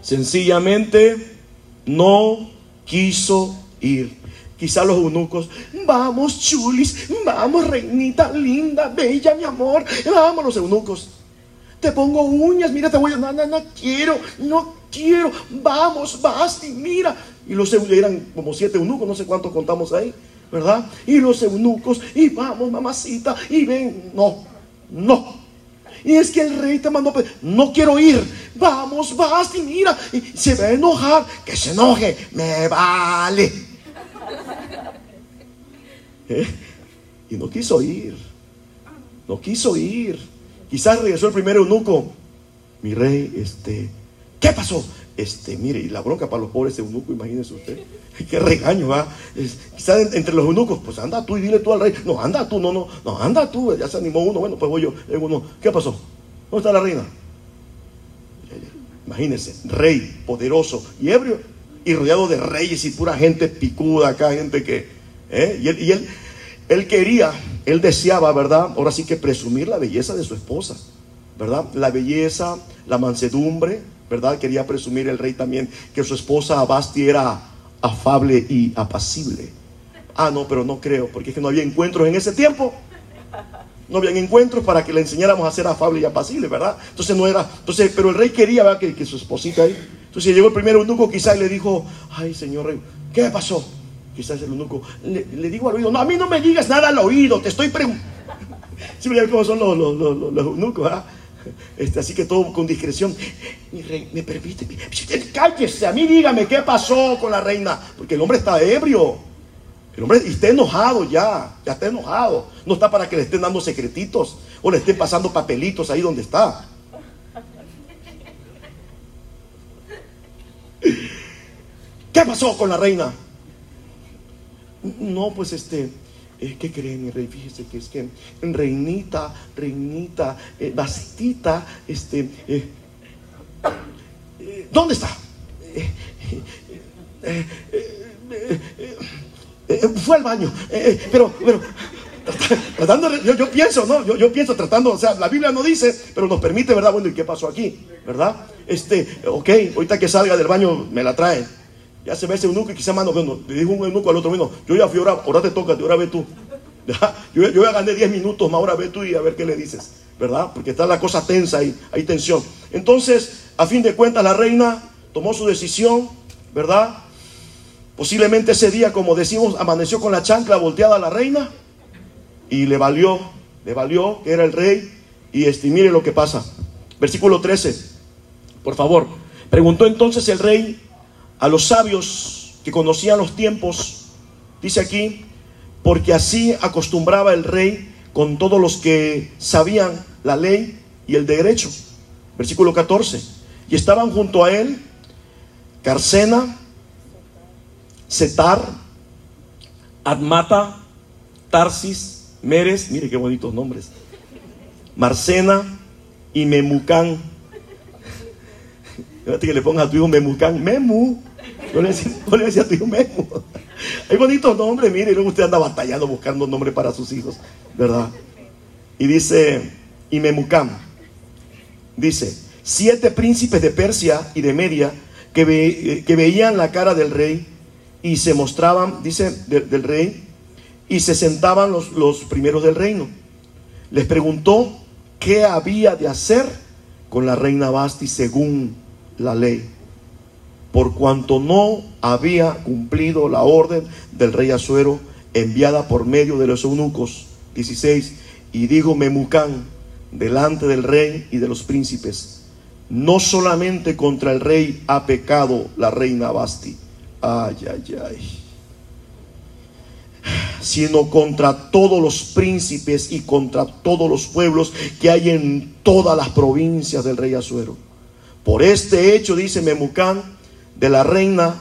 Sencillamente no quiso ir. Quizá los eunucos, vamos chulis, vamos reinita linda, bella mi amor, vamos los eunucos. Te pongo uñas, mira, te voy a... No, no, no quiero, no quiero, vamos, basti, mira. Y los eunucos, eran como siete eunucos, no sé cuántos contamos ahí, ¿verdad? Y los eunucos, y vamos, mamacita, y ven, no, no, y es que el rey te mandó, no quiero ir. Vamos, vas y mira. Y se va a enojar. Que se enoje. Me vale. *laughs* ¿Eh? Y no quiso ir. No quiso ir. Quizás regresó el primer eunuco. Mi rey, este, ¿qué pasó? Este, mire, y la bronca para los pobres eunucos, imagínense usted. *laughs* Qué regaño, va. Quizás entre los eunucos, pues anda tú y dile tú al rey. No, anda tú, no, no, no, anda tú. Ya se animó uno, bueno, pues voy yo. Uno, ¿qué pasó? ¿Dónde está la reina? Imagínense, rey, poderoso y ebrio, y rodeado de reyes y pura gente picuda acá, gente que. ¿eh? Y, él, y él, él quería, él deseaba, ¿verdad? Ahora sí que presumir la belleza de su esposa, ¿verdad? La belleza, la mansedumbre, ¿verdad? Quería presumir el rey también que su esposa Abasti era afable y apacible. Ah, no, pero no creo, porque es que no había encuentros en ese tiempo. No habían encuentros para que le enseñáramos a ser afable y apacible, ¿verdad? Entonces no era. Entonces, pero el rey quería. Que, su esposita ahí. Entonces llegó el primer eunuco, quizás le dijo, ay, señor rey, ¿qué pasó? Quizás el eunuco le, digo al oído, no, a mí no me digas nada al oído, te estoy preguntando. *laughs* ¿Sí cómo son los, los? ¿verdad? Este, así que todo con discreción. Mi rey, ¿me permite? Cállese, a mí dígame qué pasó con la reina. Porque el hombre está ebrio. El hombre está enojado ya, ya está enojado. No está para que le estén dando secretitos o le estén pasando papelitos ahí donde está. ¿Qué pasó con la reina? No, pues este, eh, ¿Qué cree mi rey? Fíjese que es que reinita, reinita, eh, bastita, este, eh, ¿dónde está? fue al baño, pero, pero tratando, yo, pienso, ¿no? Yo, yo, pienso tratando, o sea, la Biblia no dice, pero nos permite, ¿verdad? Bueno, ¿y qué pasó aquí? ¿Verdad? Este, ok, ahorita que salga del baño me la traen. Ya se ve ese eunuco y quizá mano, bueno, le dijo un eunuco al otro, bueno, yo ya fui, ahora, ahora te toca, ahora ve tú. *laughs* Yo, yo ya gané 10 minutos más, ahora ve tú y a ver qué le dices, ¿verdad? Porque está la cosa tensa ahí, hay tensión. Entonces, a fin de cuentas, la reina tomó su decisión, ¿verdad? Posiblemente ese día, como decimos, amaneció con la chancla volteada a la reina y le valió, le valió que era el rey. Y este, mire lo que pasa. Versículo 13, por favor. Preguntó entonces el rey a los sabios que conocían los tiempos, dice aquí, porque así acostumbraba el rey con todos los que sabían la ley y el derecho. Versículo 14. Y estaban junto a él Carcena, Setar, Admata, Tarsis, Meres, mire qué bonitos nombres, Marcena y Memucán. Fíjate que le pongas a tu hijo Memucán, Memu. Yo le decía, a tu Memu. Hay bonitos nombres, mire, y luego usted anda batallando buscando nombres para sus hijos, ¿verdad? Y dice, y Memucán, dice, siete príncipes de Persia y de Media que, que veían la cara del rey y se mostraban, dice, del rey, y se sentaban los, los primeros del reino. Les preguntó qué había de hacer con la reina Basti según la ley, por cuanto no había cumplido la orden del rey Azuero enviada por medio de los eunucos. 16. Y dijo Memucán delante del rey y de los príncipes, no solamente contra el rey ha pecado la reina Basti, ay, ay, ay, sino contra todos los príncipes y contra todos los pueblos que hay en todas las provincias del rey Azuero. Por este hecho, dice Memucán, de la reina,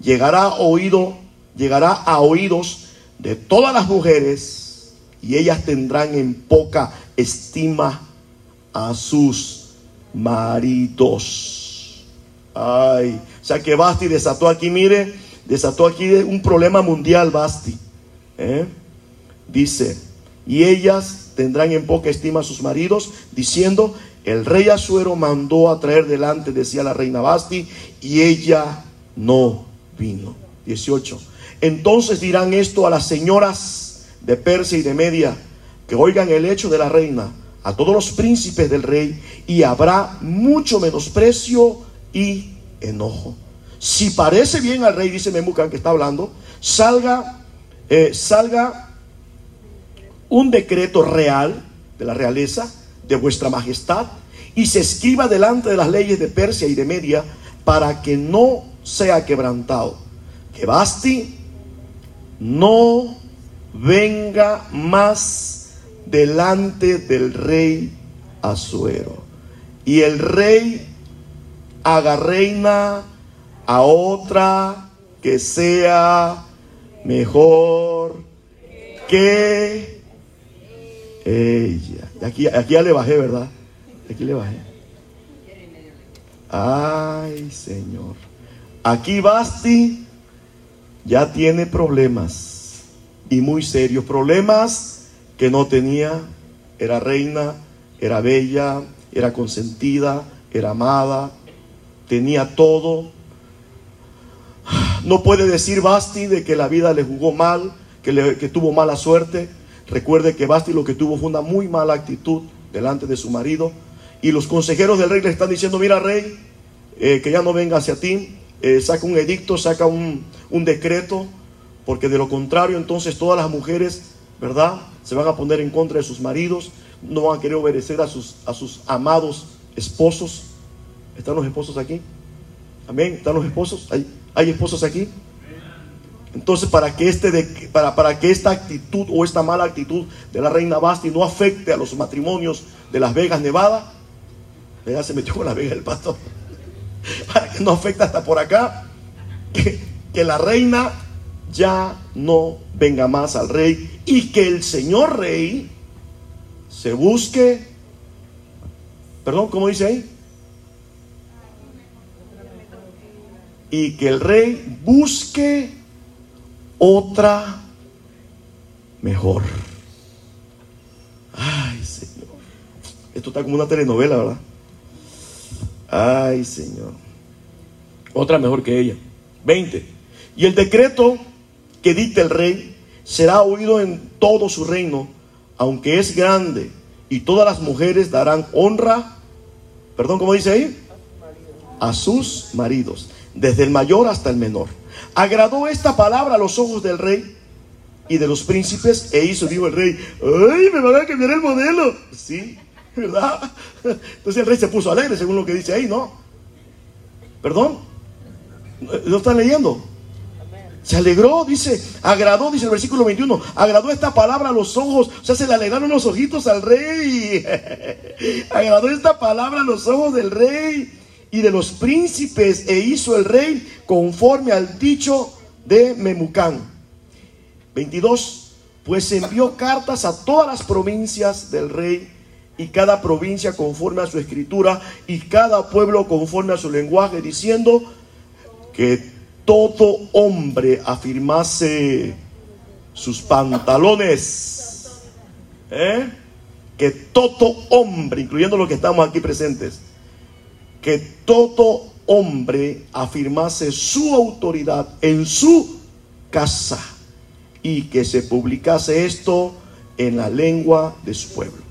llegará oído, llegará a oídos de todas las mujeres y ellas tendrán en poca estima a sus maridos. Ay, o sea que Basti desató aquí, mire, desató aquí un problema mundial, Basti. ¿eh? Dice, y ellas tendrán en poca estima a sus maridos, diciendo, el rey Asuero mandó a traer delante, decía la reina Basti, y ella no vino. 18. Entonces dirán esto a las señoras de Persia y de Media, que oigan el hecho de la reina, a todos los príncipes del rey, y habrá mucho menosprecio y enojo. Si parece bien al rey, dice Memucan que está hablando, salga, eh, salga un decreto real de la realeza de vuestra majestad y se esquiva delante de las leyes de Persia y de Media para que no sea quebrantado. Que Basti no venga más delante del rey Azuero. Y el rey haga reina a otra que sea mejor que ella. Aquí, aquí ya le bajé, ¿verdad? Aquí le bajé. Ay, Señor. Aquí Basti ya tiene problemas y muy serios problemas que no tenía. Era reina, era bella, era consentida, era amada, tenía todo. No puede decir Basti de que la vida le jugó mal, que, que tuvo mala suerte. Recuerde que Basti lo que tuvo fue una muy mala actitud delante de su marido. Y los consejeros del rey le están diciendo, mira rey, eh, que ya no venga hacia ti, eh, saca un edicto, saca un, un decreto, porque de lo contrario entonces todas las mujeres, ¿verdad? Se van a poner en contra de sus maridos, no van a querer obedecer a sus, a sus amados esposos. ¿Están los esposos aquí? Amén. ¿Están los esposos? ¿Hay, hay esposos aquí? Entonces, para que, este de, para, para que esta actitud o esta mala actitud de la reina Basti no afecte a los matrimonios de Las Vegas, Nevada, ella se metió con la Vega del Pasto, *laughs* para que no afecte hasta por acá, que, que la reina ya no venga más al rey y que el señor rey se busque, perdón, ¿cómo dice ahí? Y que el rey busque otra mejor. Ay, Señor. Esto está como una telenovela, ¿verdad? Ay, Señor. Otra mejor que ella. 20. Y el decreto que dicta el rey será oído en todo su reino, aunque es grande, y todas las mujeres darán honra, perdón, ¿cómo dice ahí? A sus maridos, desde el mayor hasta el menor. Agradó esta palabra a los ojos del rey y de los príncipes e hizo, dijo el rey, ¡ay, me van a cambiar el modelo! Sí, ¿verdad? Entonces el rey se puso alegre según lo que dice ahí, ¿no? ¿Perdón? ¿Lo están leyendo? Se alegró, dice, agradó, dice el versículo 21, agradó esta palabra a los ojos, o sea, se le alegraron los ojitos al rey. *laughs* agradó esta palabra a los ojos del rey y de los príncipes e hizo el rey conforme al dicho de Memucán. 22. Pues envió cartas a todas las provincias del rey y cada provincia conforme a su escritura y cada pueblo conforme a su lenguaje, diciendo que todo hombre afirmase sus pantalones. ¿eh? Que todo hombre, incluyendo los que estamos aquí presentes, que todo hombre afirmase su autoridad en su casa y que se publicase esto en la lengua de su pueblo.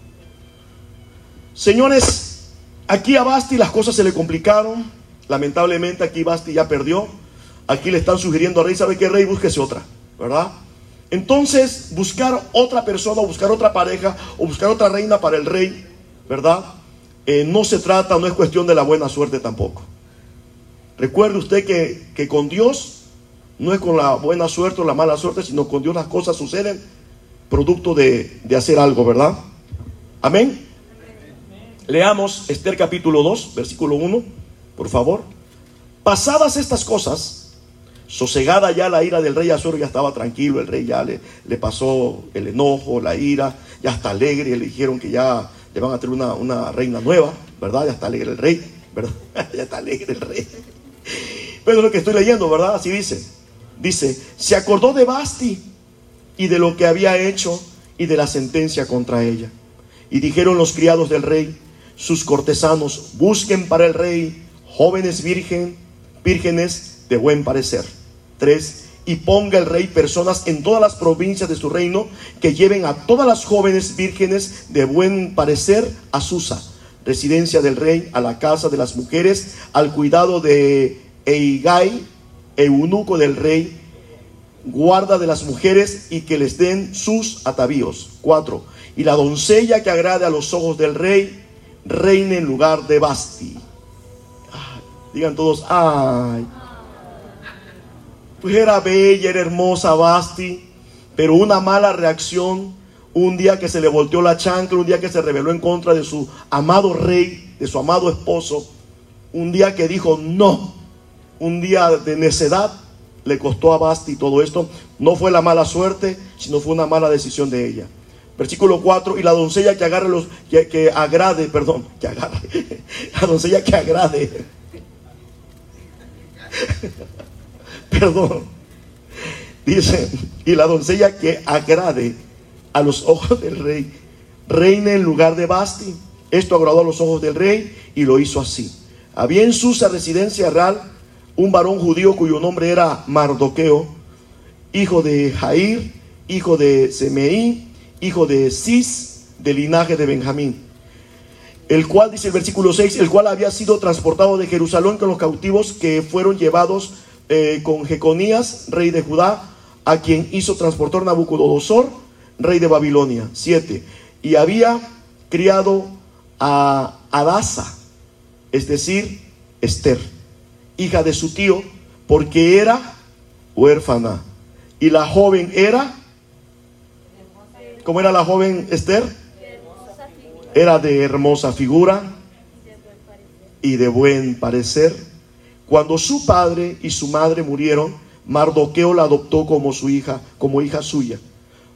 Señores, aquí a Basti las cosas se le complicaron. Lamentablemente aquí Basti ya perdió. Aquí le están sugiriendo al rey, ¿sabe qué rey? Búsquese otra, ¿verdad? Entonces, buscar otra persona, o buscar otra pareja, o buscar otra reina para el rey, ¿verdad? Eh, no se trata, no es cuestión de la buena suerte tampoco. Recuerde usted que, que con Dios no es con la buena suerte o la mala suerte, sino con Dios las cosas suceden producto de, de hacer algo, ¿verdad? Amén. Leamos Esther capítulo 2, versículo 1, por favor. Pasadas estas cosas, sosegada ya la ira del rey Azor, ya estaba tranquilo, el rey ya le, le pasó el enojo, la ira, ya está alegre, le dijeron que ya le van a tener una, una reina nueva, ¿verdad? Ya está alegre el rey, ¿verdad? *laughs* ya está alegre el rey. Pero lo que estoy leyendo, ¿verdad? Así dice. Dice, se acordó de Basti y de lo que había hecho y de la sentencia contra ella. Y dijeron los criados del rey, sus cortesanos, busquen para el rey jóvenes virgen, vírgenes de buen parecer. Tres, y ponga el rey personas en todas las provincias de su reino que lleven a todas las jóvenes vírgenes de buen parecer a Susa, residencia del rey, a la casa de las mujeres, al cuidado de Eigai, eunuco del rey, guarda de las mujeres y que les den sus atavíos. Cuatro, y la doncella que agrade a los ojos del rey, reine en lugar de Basti. digan todos, ay. Pues era bella, era hermosa Basti, pero una mala reacción, un día que se le volteó la chancla, un día que se rebeló en contra de su amado rey, de su amado esposo, un día que dijo no, un día de necedad, le costó a Basti todo esto. No fue la mala suerte, sino fue una mala decisión de ella. Versículo 4, y la doncella que agarre los, que, que agrade, perdón, que agarre, *laughs* la doncella que agrade, *laughs* perdón, dice, y la doncella que agrade a los ojos del rey, reine en lugar de Basti. Esto agradó a los ojos del rey y lo hizo así. Había en Susa residencia real un varón judío cuyo nombre era Mardoqueo, hijo de Jair, hijo de Semeí, hijo de Cis, del linaje de Benjamín. El cual, dice el versículo 6, el cual había sido transportado de Jerusalén con los cautivos que fueron llevados eh, con Jeconías, rey de Judá, a quien hizo transportar Nabucodonosor, rey de Babilonia. 7. Y había criado a Adasa, es decir, Esther, hija de su tío, porque era huérfana. Y la joven era, ¿cómo era la joven Esther? Era de hermosa figura y de buen parecer. Cuando su padre y su madre murieron, Mardoqueo la adoptó como su hija, como hija suya.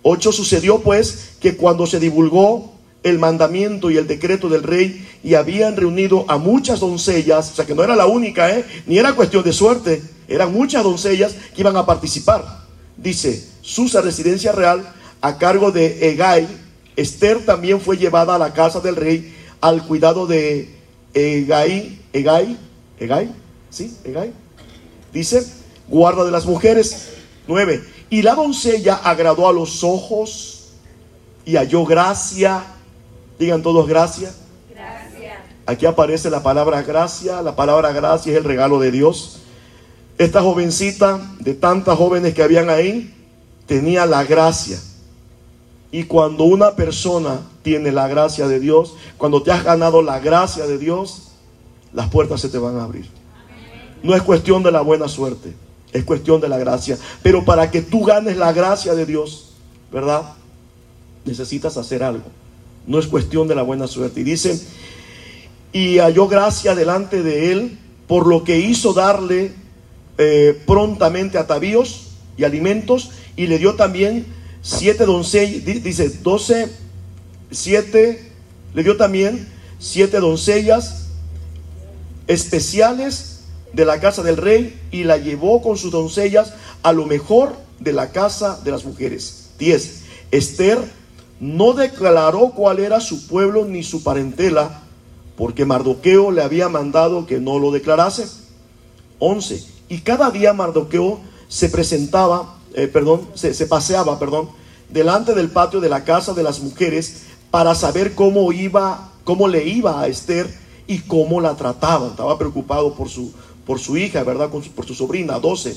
Ocho sucedió pues que cuando se divulgó el mandamiento y el decreto del rey y habían reunido a muchas doncellas, o sea que no era la única, ¿eh? ni era cuestión de suerte, eran muchas doncellas que iban a participar. Dice, Susa, residencia real, a cargo de Egay, Esther también fue llevada a la casa del rey al cuidado de Egay, Egay, Egay, ¿sí? Egay. Dice, guarda de las mujeres. Nueve. Y la doncella agradó a los ojos y halló gracia. Digan todos gracia. Gracias. Aquí aparece la palabra gracia. La palabra gracia es el regalo de Dios. Esta jovencita, de tantas jóvenes que habían ahí, tenía la gracia. Y cuando una persona tiene la gracia de Dios, cuando te has ganado la gracia de Dios, las puertas se te van a abrir. No es cuestión de la buena suerte, es cuestión de la gracia. Pero para que tú ganes la gracia de Dios, ¿verdad? Necesitas hacer algo. No es cuestión de la buena suerte. Y dice, y halló gracia delante de él, por lo que hizo darle eh, prontamente atavíos y alimentos, y le dio también siete doncellas, dice, doce, siete, le dio también siete doncellas especiales de la casa del rey, y la llevó con sus doncellas a lo mejor de la casa de las mujeres. Diez, Esther no declaró cuál era su pueblo ni su parentela, porque Mardoqueo le había mandado que no lo declarase. 11. Y cada día Mardoqueo se presentaba, eh, perdón, se, se paseaba, perdón, delante del patio de la casa de las mujeres para saber cómo iba, cómo le iba a Esther y cómo la trataba. Estaba preocupado por su, por su hija, ¿verdad? por su sobrina. 12.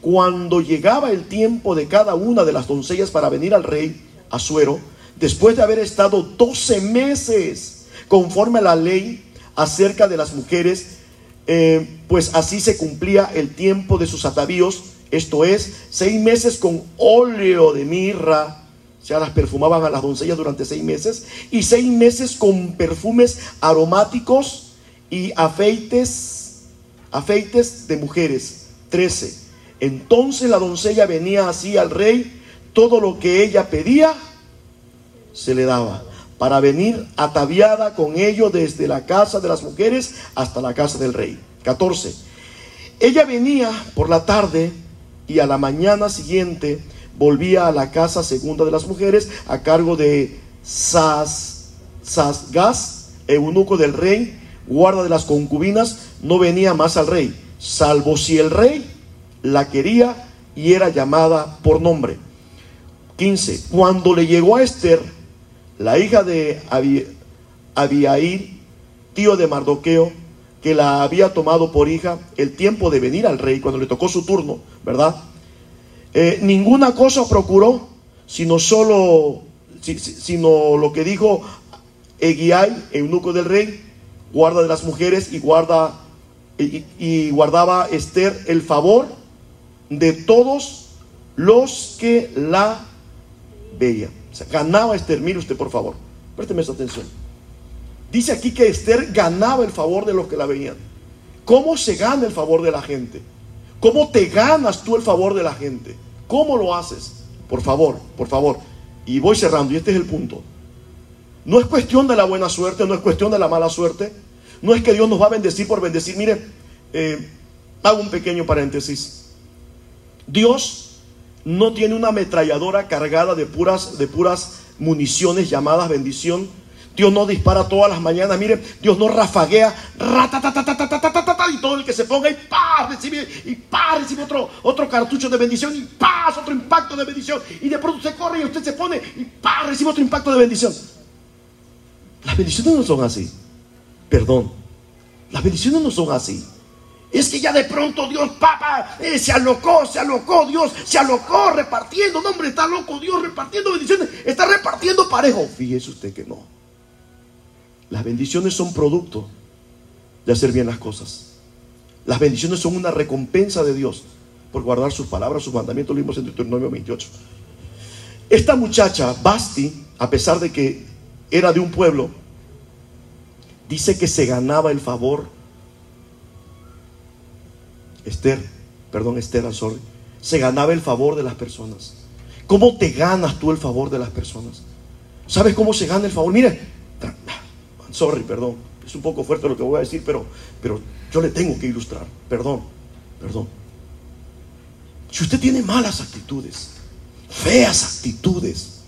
Cuando llegaba el tiempo de cada una de las doncellas para venir al rey Asuero, después de haber estado 12 meses conforme a la ley acerca de las mujeres, eh, pues así se cumplía el tiempo de sus atavíos, esto es, seis meses con óleo de mirra, o sea, las perfumaban a las doncellas durante seis meses, y seis meses con perfumes aromáticos y afeites, afeites de mujeres. Trece. Entonces la doncella venía así al rey, todo lo que ella pedía, se le daba para venir ataviada con ello desde la casa de las mujeres hasta la casa del rey. 14. Ella venía por la tarde y a la mañana siguiente volvía a la casa segunda de las mujeres a cargo de Sas, Sasgas, eunuco del rey, guarda de las concubinas, no venía más al rey, salvo si el rey la quería y era llamada por nombre. 15. Cuando le llegó a Esther, la hija de Abiair, tío de Mardoqueo, que la había tomado por hija el tiempo de venir al rey, cuando le tocó su turno, ¿verdad? Eh, ninguna cosa procuró, sino solo, sino lo que dijo Eguiai, eunuco del rey, guarda de las mujeres y guarda y, guardaba Esther el favor de todos los que la veían ganaba Esther, mire usted por favor, présteme esa atención. Dice aquí que Esther ganaba el favor de los que la veían. ¿Cómo se gana el favor de la gente? ¿Cómo te ganas tú el favor de la gente? ¿Cómo lo haces? Por favor, por favor. Y voy cerrando, y este es el punto. No es cuestión de la buena suerte, no es cuestión de la mala suerte. No es que Dios nos va a bendecir por bendecir. Mire, eh, hago un pequeño paréntesis. Dios no tiene una ametralladora cargada de puras, de puras municiones llamadas bendición. Dios no dispara todas las mañanas. Mire, Dios no rafaguea. Y todo el que se ponga y pa, recibe, y pa, recibe otro, otro cartucho de bendición y pa, otro impacto de bendición. Y de pronto se corre y usted se pone y pa, recibe otro impacto de bendición. Las bendiciones no son así. Perdón. Las bendiciones no son así. Es que ya de pronto Dios, papá, eh, se alocó, se alocó, Dios se alocó repartiendo. No, hombre, está loco Dios repartiendo bendiciones. Está repartiendo parejo. Fíjese usted que no. Las bendiciones son producto de hacer bien las cosas. Las bendiciones son una recompensa de Dios por guardar sus palabras, sus mandamientos. Lo vimos en Deuteronomio 28. Esta muchacha, Basti, a pesar de que era de un pueblo, dice que se ganaba el favor Esther, perdón, Esther sorry, se ganaba el favor de las personas. ¿Cómo te ganas tú el favor de las personas? ¿Sabes cómo se gana el favor? Mire, sorry, perdón, es un poco fuerte lo que voy a decir, pero, pero yo le tengo que ilustrar. Perdón, perdón. Si usted tiene malas actitudes, feas actitudes,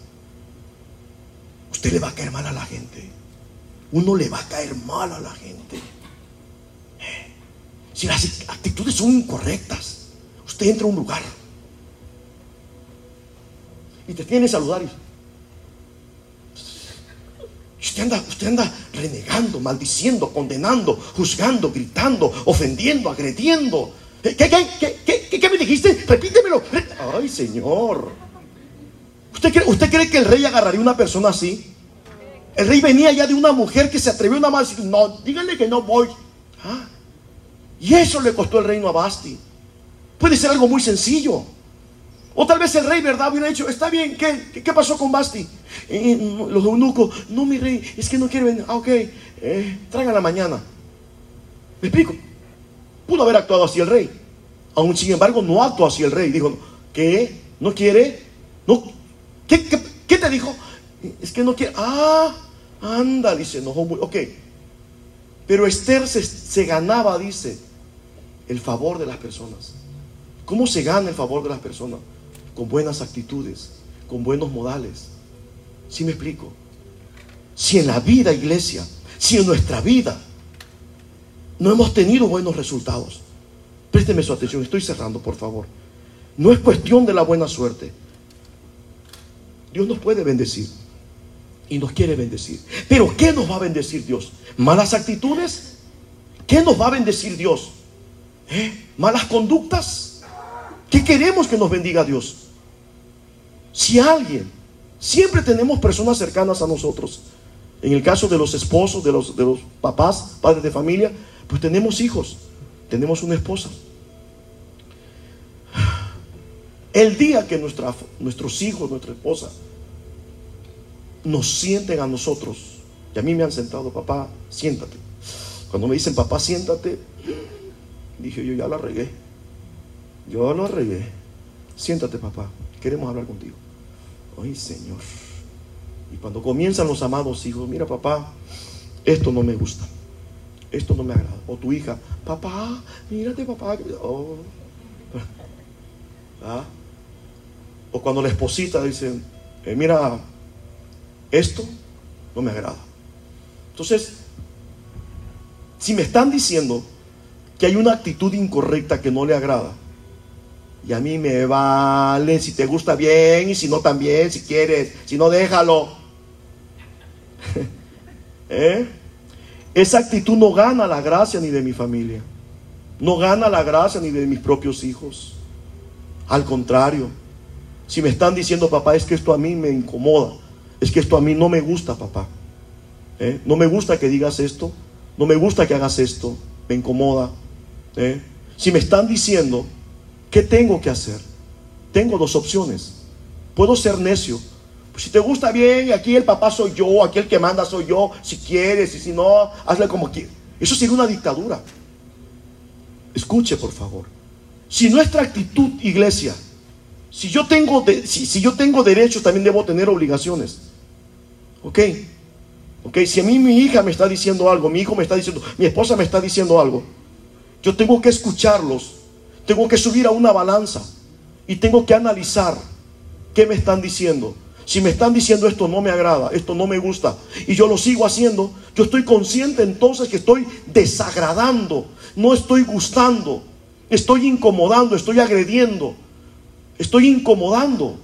usted le va a caer mal a la gente. Uno le va a caer mal a la gente. Si las actitudes son incorrectas, usted entra a un lugar y te tiene que saludar y usted anda, usted anda renegando, maldiciendo, condenando, juzgando, gritando, ofendiendo, agrediendo. ¿Qué, qué, qué, me dijiste? Repítemelo. Ay, Señor. ¿Usted cree, ¿Usted cree que el rey agarraría una persona así? El rey venía ya de una mujer que se atrevió nada más y no, díganle que no voy. ¿Ah? Y eso le costó el reino a Basti. Puede ser algo muy sencillo. O tal vez el rey, ¿verdad? Hubiera dicho, está bien, ¿qué, qué pasó con Basti? los eunucos, no, mi rey, es que no quiere venir. Ah, ok, eh, la mañana. ¿Me explico? Pudo haber actuado así el rey. Aún sin embargo, no actuó así el rey. Dijo, ¿qué? ¿No quiere? ¿No? ¿Qué, qué, te dijo? Es que no quiere. Ah, anda, dice, enojó. Ok. Pero Esther se, se ganaba, dice, el favor de las personas. ¿Cómo se gana el favor de las personas? Con buenas actitudes, con buenos modales. ¿Sí me explico? Si en la vida, iglesia, si en nuestra vida no hemos tenido buenos resultados, présteme su atención, estoy cerrando, por favor. No es cuestión de la buena suerte. Dios nos puede bendecir y nos quiere bendecir. Pero ¿qué nos va a bendecir Dios? ¿Malas actitudes? ¿Qué nos va a bendecir Dios? ¿Eh? ¿Malas conductas? ¿Qué queremos que nos bendiga Dios? Si alguien, siempre tenemos personas cercanas a nosotros. En el caso de los esposos, de los, de los papás, padres de familia, pues tenemos hijos, tenemos una esposa. El día que nuestros hijos, nuestra esposa, nos sienten a nosotros, y a mí me han sentado, papá, siéntate. Cuando me dicen, papá, siéntate, dije yo, ya la regué. Yo la regué. Siéntate, papá, queremos hablar contigo. Ay, Señor. Y cuando comienzan los amados hijos, mira, papá, esto no me gusta. Esto no me agrada. O tu hija, papá, mírate, papá. Oh. ¿Ah? O cuando la esposita dice, eh, mira, esto no me agrada. Entonces, si me están diciendo que hay una actitud incorrecta que no le agrada, y a mí me vale si te gusta bien y si no también, si quieres, si no déjalo. *laughs* ¿Eh? Esa actitud no gana la gracia ni de mi familia, no gana la gracia ni de mis propios hijos. Al contrario, si me están diciendo, papá, es que esto a mí me incomoda, es que esto a mí no me gusta, papá. ¿eh? No me gusta que digas esto, no me gusta que hagas esto, me incomoda. ¿eh? Si me están diciendo, ¿qué tengo que hacer? Tengo dos opciones. Puedo ser necio. Pues si te gusta bien, aquí el papá soy yo, aquí el que manda soy yo, si quieres, y si no, hazle como quieras. Eso sería una dictadura. Escuche, por favor. Si nuestra actitud, iglesia, si yo tengo, si, yo tengo derechos, también debo tener obligaciones. ¿Ok? ¿Ok? Si a mí mi hija me está diciendo algo, mi hijo me está diciendo, mi esposa me está diciendo algo, yo tengo que escucharlos, tengo que subir a una balanza y tengo que analizar qué me están diciendo. Si me están diciendo esto no me agrada, esto no me gusta, y yo lo sigo haciendo, yo estoy consciente entonces que estoy desagradando, no estoy gustando, estoy incomodando, estoy agrediendo. Estoy incomodando.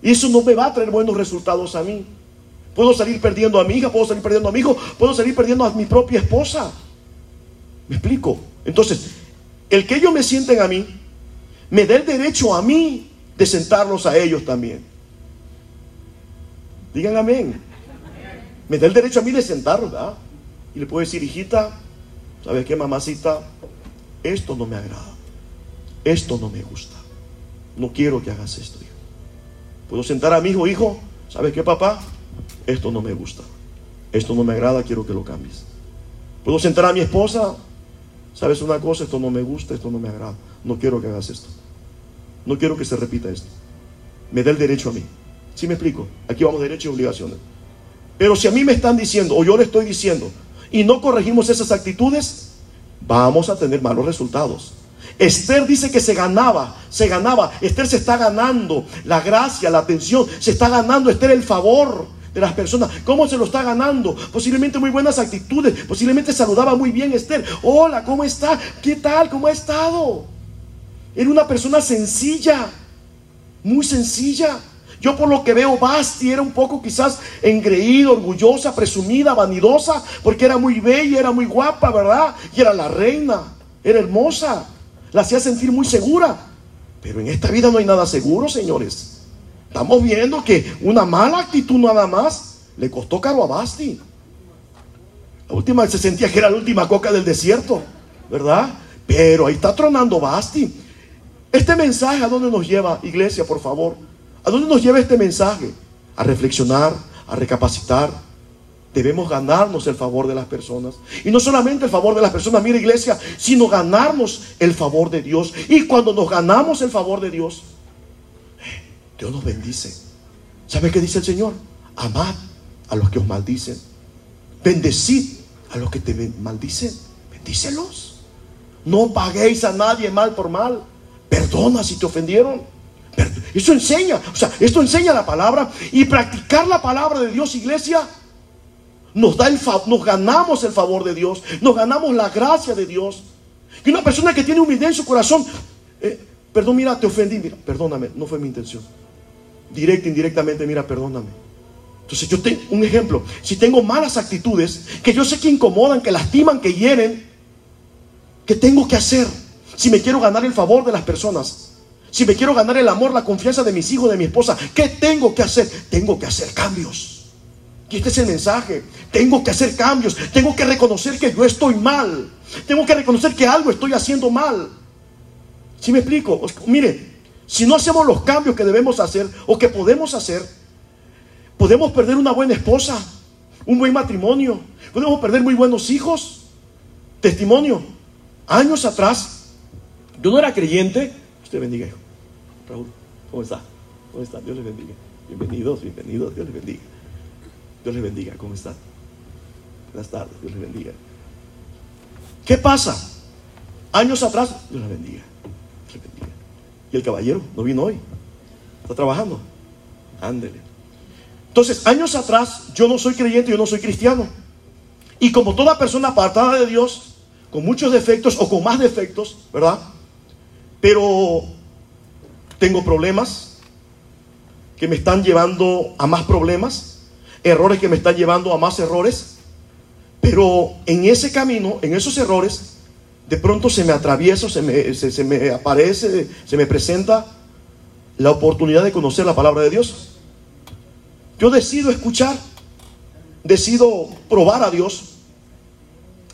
Y eso no me va a traer buenos resultados a mí. Puedo salir perdiendo a mi hija, puedo salir perdiendo a mi hijo, puedo salir perdiendo a mi propia esposa. ¿Me explico? Entonces, el que ellos me sienten a mí, me da el derecho a mí de sentarlos a ellos también. Digan amén. Me da el derecho a mí de sentarlos, ¿verdad? Y le puedo decir, hijita, ¿sabes qué, mamacita? Esto no me agrada. Esto no me gusta no quiero que hagas esto, hijo. Puedo sentar a mi hijo, hijo, ¿sabes qué, papá? Esto no me gusta. Esto no me agrada, quiero que lo cambies. Puedo sentar a mi esposa, ¿sabes una cosa? Esto no me gusta, esto no me agrada. No quiero que hagas esto. No quiero que se repita esto. Me da el derecho a mí. ¿Sí me explico? Aquí vamos derecho y obligaciones. Pero si a mí me están diciendo, o yo le estoy diciendo, y no corregimos esas actitudes, vamos a tener malos resultados. Esther dice que se ganaba, se ganaba. Esther se está ganando la gracia, la atención, se está ganando Esther el favor de las personas. ¿Cómo se lo está ganando? Posiblemente muy buenas actitudes, posiblemente saludaba muy bien Esther. Hola, ¿cómo está? ¿Qué tal? ¿Cómo ha estado? Era una persona sencilla, muy sencilla. Yo por lo que veo, Basti era un poco quizás engreído, orgullosa, presumida, vanidosa, porque era muy bella, era muy guapa, ¿verdad? Y era la reina, era hermosa la hacía sentir muy segura. Pero en esta vida no hay nada seguro, señores. Estamos viendo que una mala actitud nada más le costó caro a Basti. La última se sentía que era la última coca del desierto. ¿verdad? Pero ahí está tronando Basti. Este mensaje, ¿a dónde nos lleva, iglesia, por favor? ¿A dónde nos lleva este mensaje? A reflexionar, a recapacitar. Debemos ganarnos el favor de las personas. Y no solamente el favor de las personas, mira iglesia, sino ganarnos el favor de Dios. Y cuando nos ganamos el favor de Dios, Dios nos bendice. ¿Sabe qué dice el Señor? Amad a los que os maldicen. Bendecid a los que te maldicen. Bendícelos. No paguéis a nadie mal por mal. Perdona si te ofendieron. Eso enseña, o sea, esto enseña la palabra y practicar la palabra de Dios, iglesia, nos da el nos ganamos el favor de Dios, nos ganamos la gracia de Dios. Y una persona que tiene humildad en su corazón, eh, perdón, mira, te ofendí, mira, perdóname, no fue mi intención. Directa, indirectamente, mira, perdóname. Entonces yo tengo un ejemplo, si tengo malas actitudes, que yo sé que incomodan, que lastiman, que hieren, ¿qué tengo que hacer? Si me quiero ganar el favor de las personas, si me quiero ganar el amor, la confianza de mis hijos, de mi esposa, ¿qué tengo que hacer? Tengo que hacer cambios. Y este es el mensaje. Tengo que hacer cambios. Tengo que reconocer que yo estoy mal. Tengo que reconocer que algo estoy haciendo mal. Si me explico? Mire, si no hacemos los cambios que debemos hacer o que podemos hacer, podemos perder una buena esposa, un buen matrimonio, podemos perder muy buenos hijos. Testimonio. Años atrás, yo no era creyente. Usted bendiga, hijo. Raúl, ¿cómo está? ¿Cómo está? Dios le bendiga. Bienvenidos, bienvenidos. Dios les bendiga. Dios les bendiga. ¿Cómo están? Buenas tardes. Dios les bendiga. ¿Qué pasa? Años atrás, Dios les bendiga. Y el caballero no vino hoy. Está trabajando. Ándele. Entonces, años atrás, yo no soy creyente, yo no soy cristiano. Y como toda persona apartada de Dios, con muchos defectos o con más defectos, ¿verdad? Pero tengo problemas que me están llevando a más problemas errores que me están llevando a más errores, pero en ese camino, en esos errores, de pronto se me atraviesa, se me, se, me aparece, se me presenta la oportunidad de conocer la palabra de Dios. Yo decido escuchar, decido probar a Dios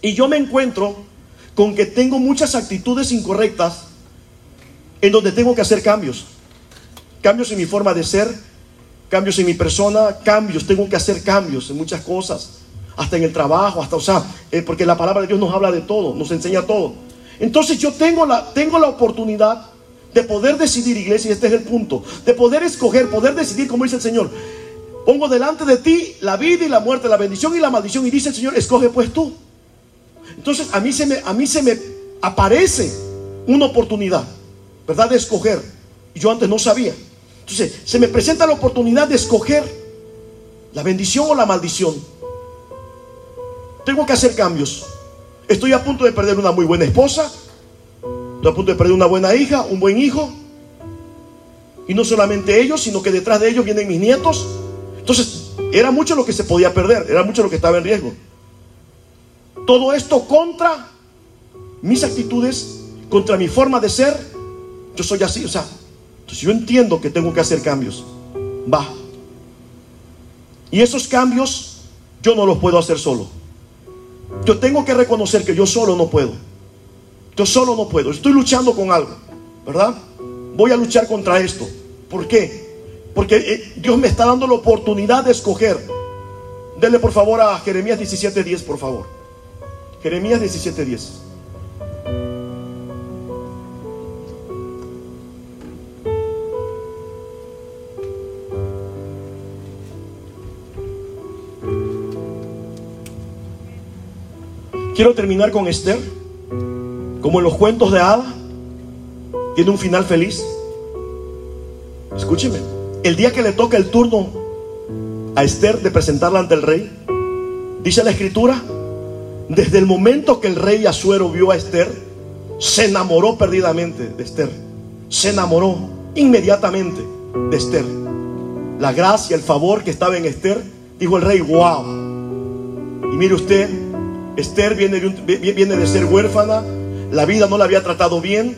y yo me encuentro con que tengo muchas actitudes incorrectas en donde tengo que hacer cambios. Cambios en mi forma de ser, cambios en mi persona, cambios, tengo que hacer cambios en muchas cosas, hasta en el trabajo, hasta, o sea, eh, porque la palabra de Dios nos habla de todo, nos enseña todo. Entonces yo tengo la, tengo la oportunidad de poder decidir, iglesia, y este es el punto, de poder escoger, poder decidir, como dice el Señor, pongo delante de ti la vida y la muerte, la bendición y la maldición, y dice el Señor, escoge pues tú. Entonces a mí se me, a mí se me aparece una oportunidad, ¿verdad? De escoger. Y yo antes no sabía. Entonces, se me presenta la oportunidad de escoger la bendición o la maldición. Tengo que hacer cambios. Estoy a punto de perder una muy buena esposa. Estoy a punto de perder una buena hija, un buen hijo. Y no solamente ellos, sino que detrás de ellos vienen mis nietos. Entonces, era mucho lo que se podía perder, era mucho lo que estaba en riesgo. Todo esto contra mis actitudes, contra mi forma de ser. Yo soy así, o sea, yo entiendo que tengo que hacer cambios. Va. Y esos cambios yo no los puedo hacer solo. Yo tengo que reconocer que yo solo no puedo. Yo solo no puedo. Estoy luchando con algo, ¿verdad? Voy a luchar contra esto. ¿Por qué? Porque eh, Dios me está dando la oportunidad de escoger. Denle por favor a Jeremías 17:10, por favor. Jeremías 17:10. Quiero terminar con Esther, como en los cuentos de Ada, tiene un final feliz. Escúcheme, el día que le toca el turno a Esther de presentarla ante el rey, dice la escritura, desde el momento que el rey Asuero vio a Esther, se enamoró perdidamente de Esther. Se enamoró inmediatamente de Esther. La gracia, el favor que estaba en Esther, dijo el rey, wow. Y mire usted, Esther viene de, ser huérfana, la vida no la había tratado bien,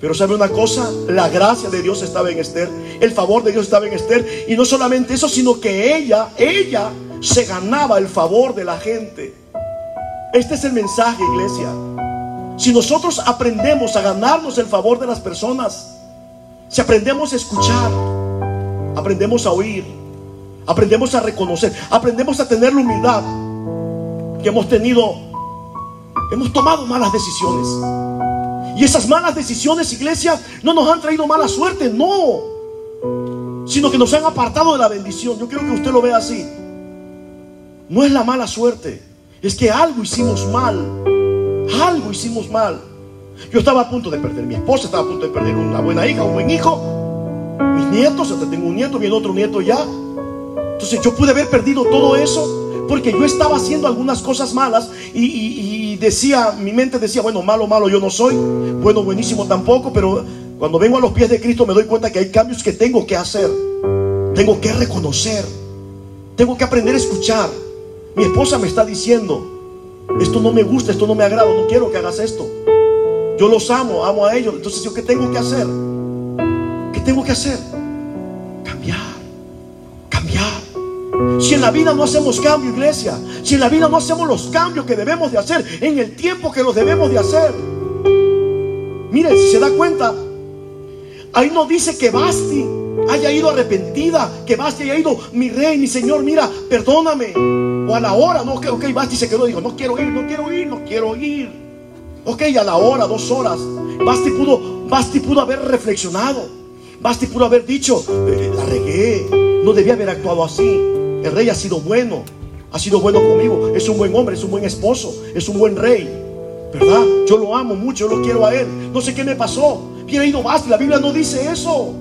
pero sabe una cosa, la gracia de Dios estaba en Esther, el favor de Dios estaba en Esther, y no solamente eso, sino que ella, ella se ganaba el favor de la gente. Este es el mensaje, iglesia. Si nosotros aprendemos a ganarnos el favor de las personas, si aprendemos a escuchar, aprendemos a oír, aprendemos a reconocer, aprendemos a tener la humildad que hemos tenido, hemos tomado malas decisiones. Y esas malas decisiones, iglesia, no nos han traído mala suerte, no, sino que nos han apartado de la bendición. Yo quiero que usted lo vea así. No es la mala suerte, es que algo hicimos mal algo hicimos mal. Yo estaba a punto de perder mi esposa, estaba a punto de perder una buena hija, un buen hijo. Mis nietos, hasta tengo un nieto, viene otro nieto ya. Entonces yo pude haber perdido todo eso porque yo estaba haciendo algunas cosas malas y, decía, mi mente decía, bueno, malo, malo yo no soy, bueno, buenísimo tampoco, pero cuando vengo a los pies de Cristo me doy cuenta que hay cambios que tengo que hacer, tengo que reconocer, tengo que aprender a escuchar. Mi esposa me está diciendo, esto no me gusta, esto no me agrada, no quiero que hagas esto. Yo los amo, amo a ellos. Entonces, ¿yo qué tengo que hacer? ¿Qué tengo que hacer? Cambiar, cambiar. Si en la vida no hacemos cambio, iglesia, si en la vida no hacemos los cambios que debemos de hacer, en el tiempo que los debemos de hacer. Mire, si se da cuenta, ahí no dice que Basti haya ido arrepentida, que Basti haya ido, mi rey, mi señor, mira, perdóname o a la hora, no, ok, ok, Basti se quedó, dijo, no quiero ir, no quiero ir, no quiero ir. Ok, a la hora, dos horas, Basti pudo, Basti pudo haber reflexionado. Basti pudo haber dicho, eh, la regué, no debía haber actuado así. El rey ha sido bueno, ha sido bueno conmigo, es un buen hombre, es un buen esposo, es un buen rey. ¿Verdad? Yo lo amo mucho, yo lo quiero a él. No sé qué me pasó. Hubiera ido Basti, la Biblia no dice eso.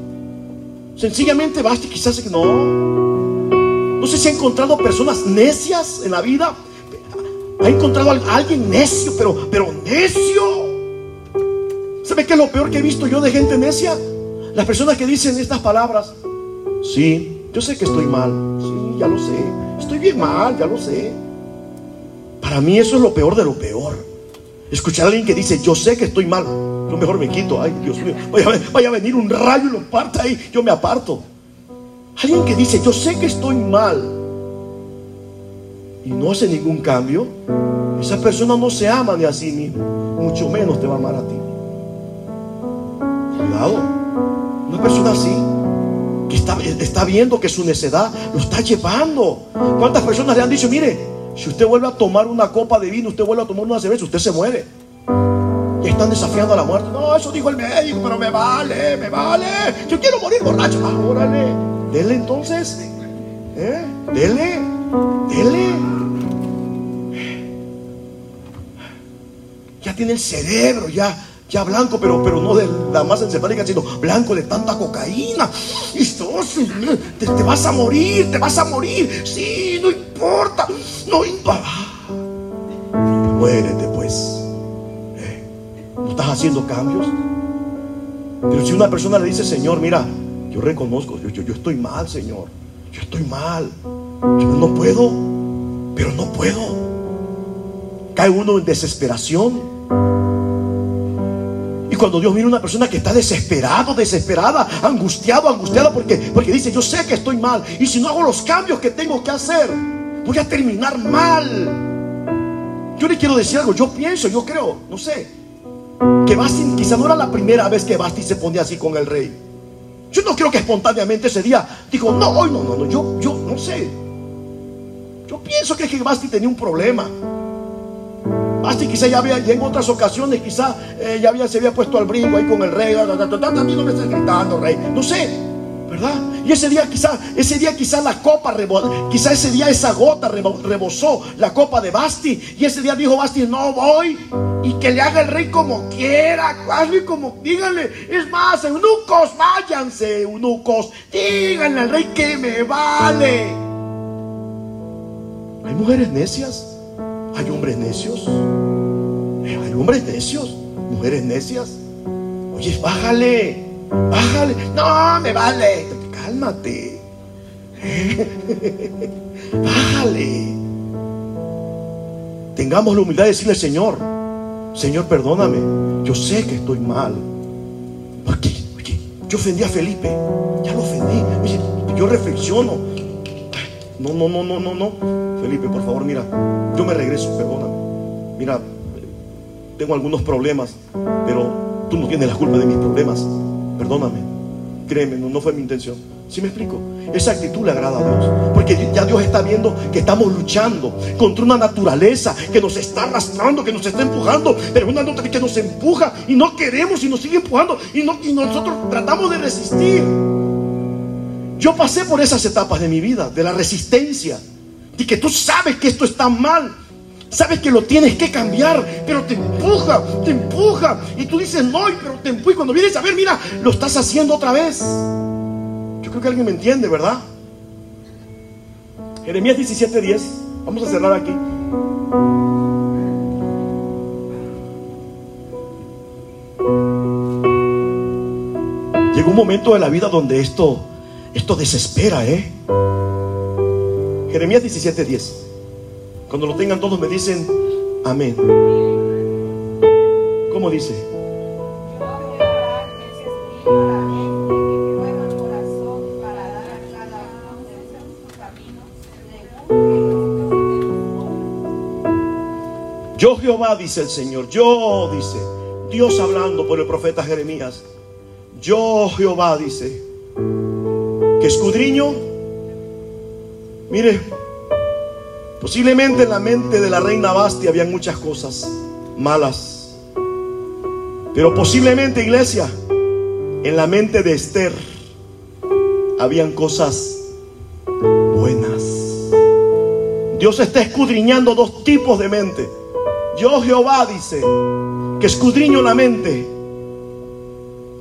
Sencillamente Basti quizás no. No sé si ha encontrado personas necias en la vida. Ha encontrado a alguien necio, pero, pero necio. ¿Sabe qué es lo peor que he visto yo de gente necia? Las personas que dicen estas palabras. Sí, yo sé que estoy mal. Sí, ya lo sé. Estoy bien mal, ya lo sé. Para mí eso es lo peor de lo peor. Escuchar a alguien que dice, yo sé que estoy mal. Yo mejor me quito. Ay, Dios mío. Vaya, a venir un rayo y lo parta ahí. Yo me aparto. Alguien que dice, yo sé que estoy mal y no hace ningún cambio, esa persona no se ama ni a sí mismo, mucho menos te va a amar a ti. Cuidado, una persona así, que está, está viendo que su necedad lo está llevando. ¿Cuántas personas le han dicho, mire, si usted vuelve a tomar una copa de vino, usted vuelve a tomar una cerveza, usted se muere? Y están desafiando a la muerte. No, eso dijo el médico, pero me vale, me vale. Yo quiero morir borracho. Ah, órale. Dele entonces. ¿Eh? Dele. Dele. Ya tiene el cerebro ya, ya blanco, pero, pero no de la masa encefálica, sino blanco de tanta cocaína. Y te, te vas a morir, te vas a morir. Sí, no importa. No importa. Muérete pues. ¿Eh? ¿No estás haciendo cambios? Pero si una persona le dice, Señor, mira, yo reconozco, yo, yo, estoy mal, Señor. Yo estoy mal. Yo no puedo, pero no puedo. Cae uno en desesperación. Cuando Dios mira a una persona que está desesperado, desesperada, angustiado, angustiada, porque, porque dice, yo sé que estoy mal. Y si no hago los cambios que tengo que hacer, voy a terminar mal. Yo le quiero decir algo, yo pienso, yo creo, no sé, que Basti quizá no era la primera vez que Basti se ponía así con el rey. Yo no creo que espontáneamente ese día dijo, no, hoy no, no, no, yo, yo no sé. Yo pienso que, que Basti tenía un problema. Basti quizá ya había, en otras ocasiones, quizá eh, ya había, se había puesto al brinco ahí con el rey. También no me estás gritando, rey. No sé. ¿verdad? Y ese día quizá, ese día quizá la copa, quizá ese día esa gota rebosó la copa de Basti. Y ese día dijo Basti, no voy. Y que le haga el rey como quiera, hazle como, díganle. Es más, eunucos, váyanse, eunucos. Díganle al rey que me vale. Hay mujeres necias, hay hombres necios, hay hombres necios, mujeres necias. Oye, bájale. Bájale. No, me vale. Cálmate. *laughs* Bájale. Tengamos la humildad de decirle, Señor, Señor, perdóname. Yo sé que estoy mal. Porque, oye, yo ofendí a Felipe. Ya lo ofendí. yo reflexiono. No, no, no, no, no, no. Felipe, por favor, mira. Yo me regreso, perdóname. Mira, tengo algunos problemas, pero tú no tienes la culpa de mis problemas. Perdóname, créeme, no, fue mi intención. ¿Sí me explico? Esa actitud le agrada a Dios. Porque ya Dios está viendo que estamos luchando contra una naturaleza que nos está arrastrando, que nos está empujando, pero una nota que nos empuja y no queremos y nos sigue empujando y, no, y nosotros tratamos de resistir. Yo pasé por esas etapas de mi vida, de la resistencia, y que tú sabes que esto está mal, sabes que lo tienes que cambiar, pero te empuja, te empuja, y tú dices no, pero te empuja. Y cuando vienes a ver, mira, lo estás haciendo otra vez. Yo creo que alguien me entiende, ¿verdad? Jeremías 17:10, vamos a cerrar aquí. Llegó un momento de la vida donde esto, esto desespera, ¿eh? Jeremías 17:10. Cuando lo tengan todos me dicen amén. ¿Cómo dice? Yo Jehová, dice el Señor, yo, dice, Dios hablando por el profeta Jeremías, yo Jehová, dice, escudriño, mire, posiblemente en la mente de la reina Basti habían muchas cosas malas, pero posiblemente, iglesia, en la mente de Esther habían cosas buenas. Dios está escudriñando dos tipos de mente. Yo Jehová dice que escudriño la mente,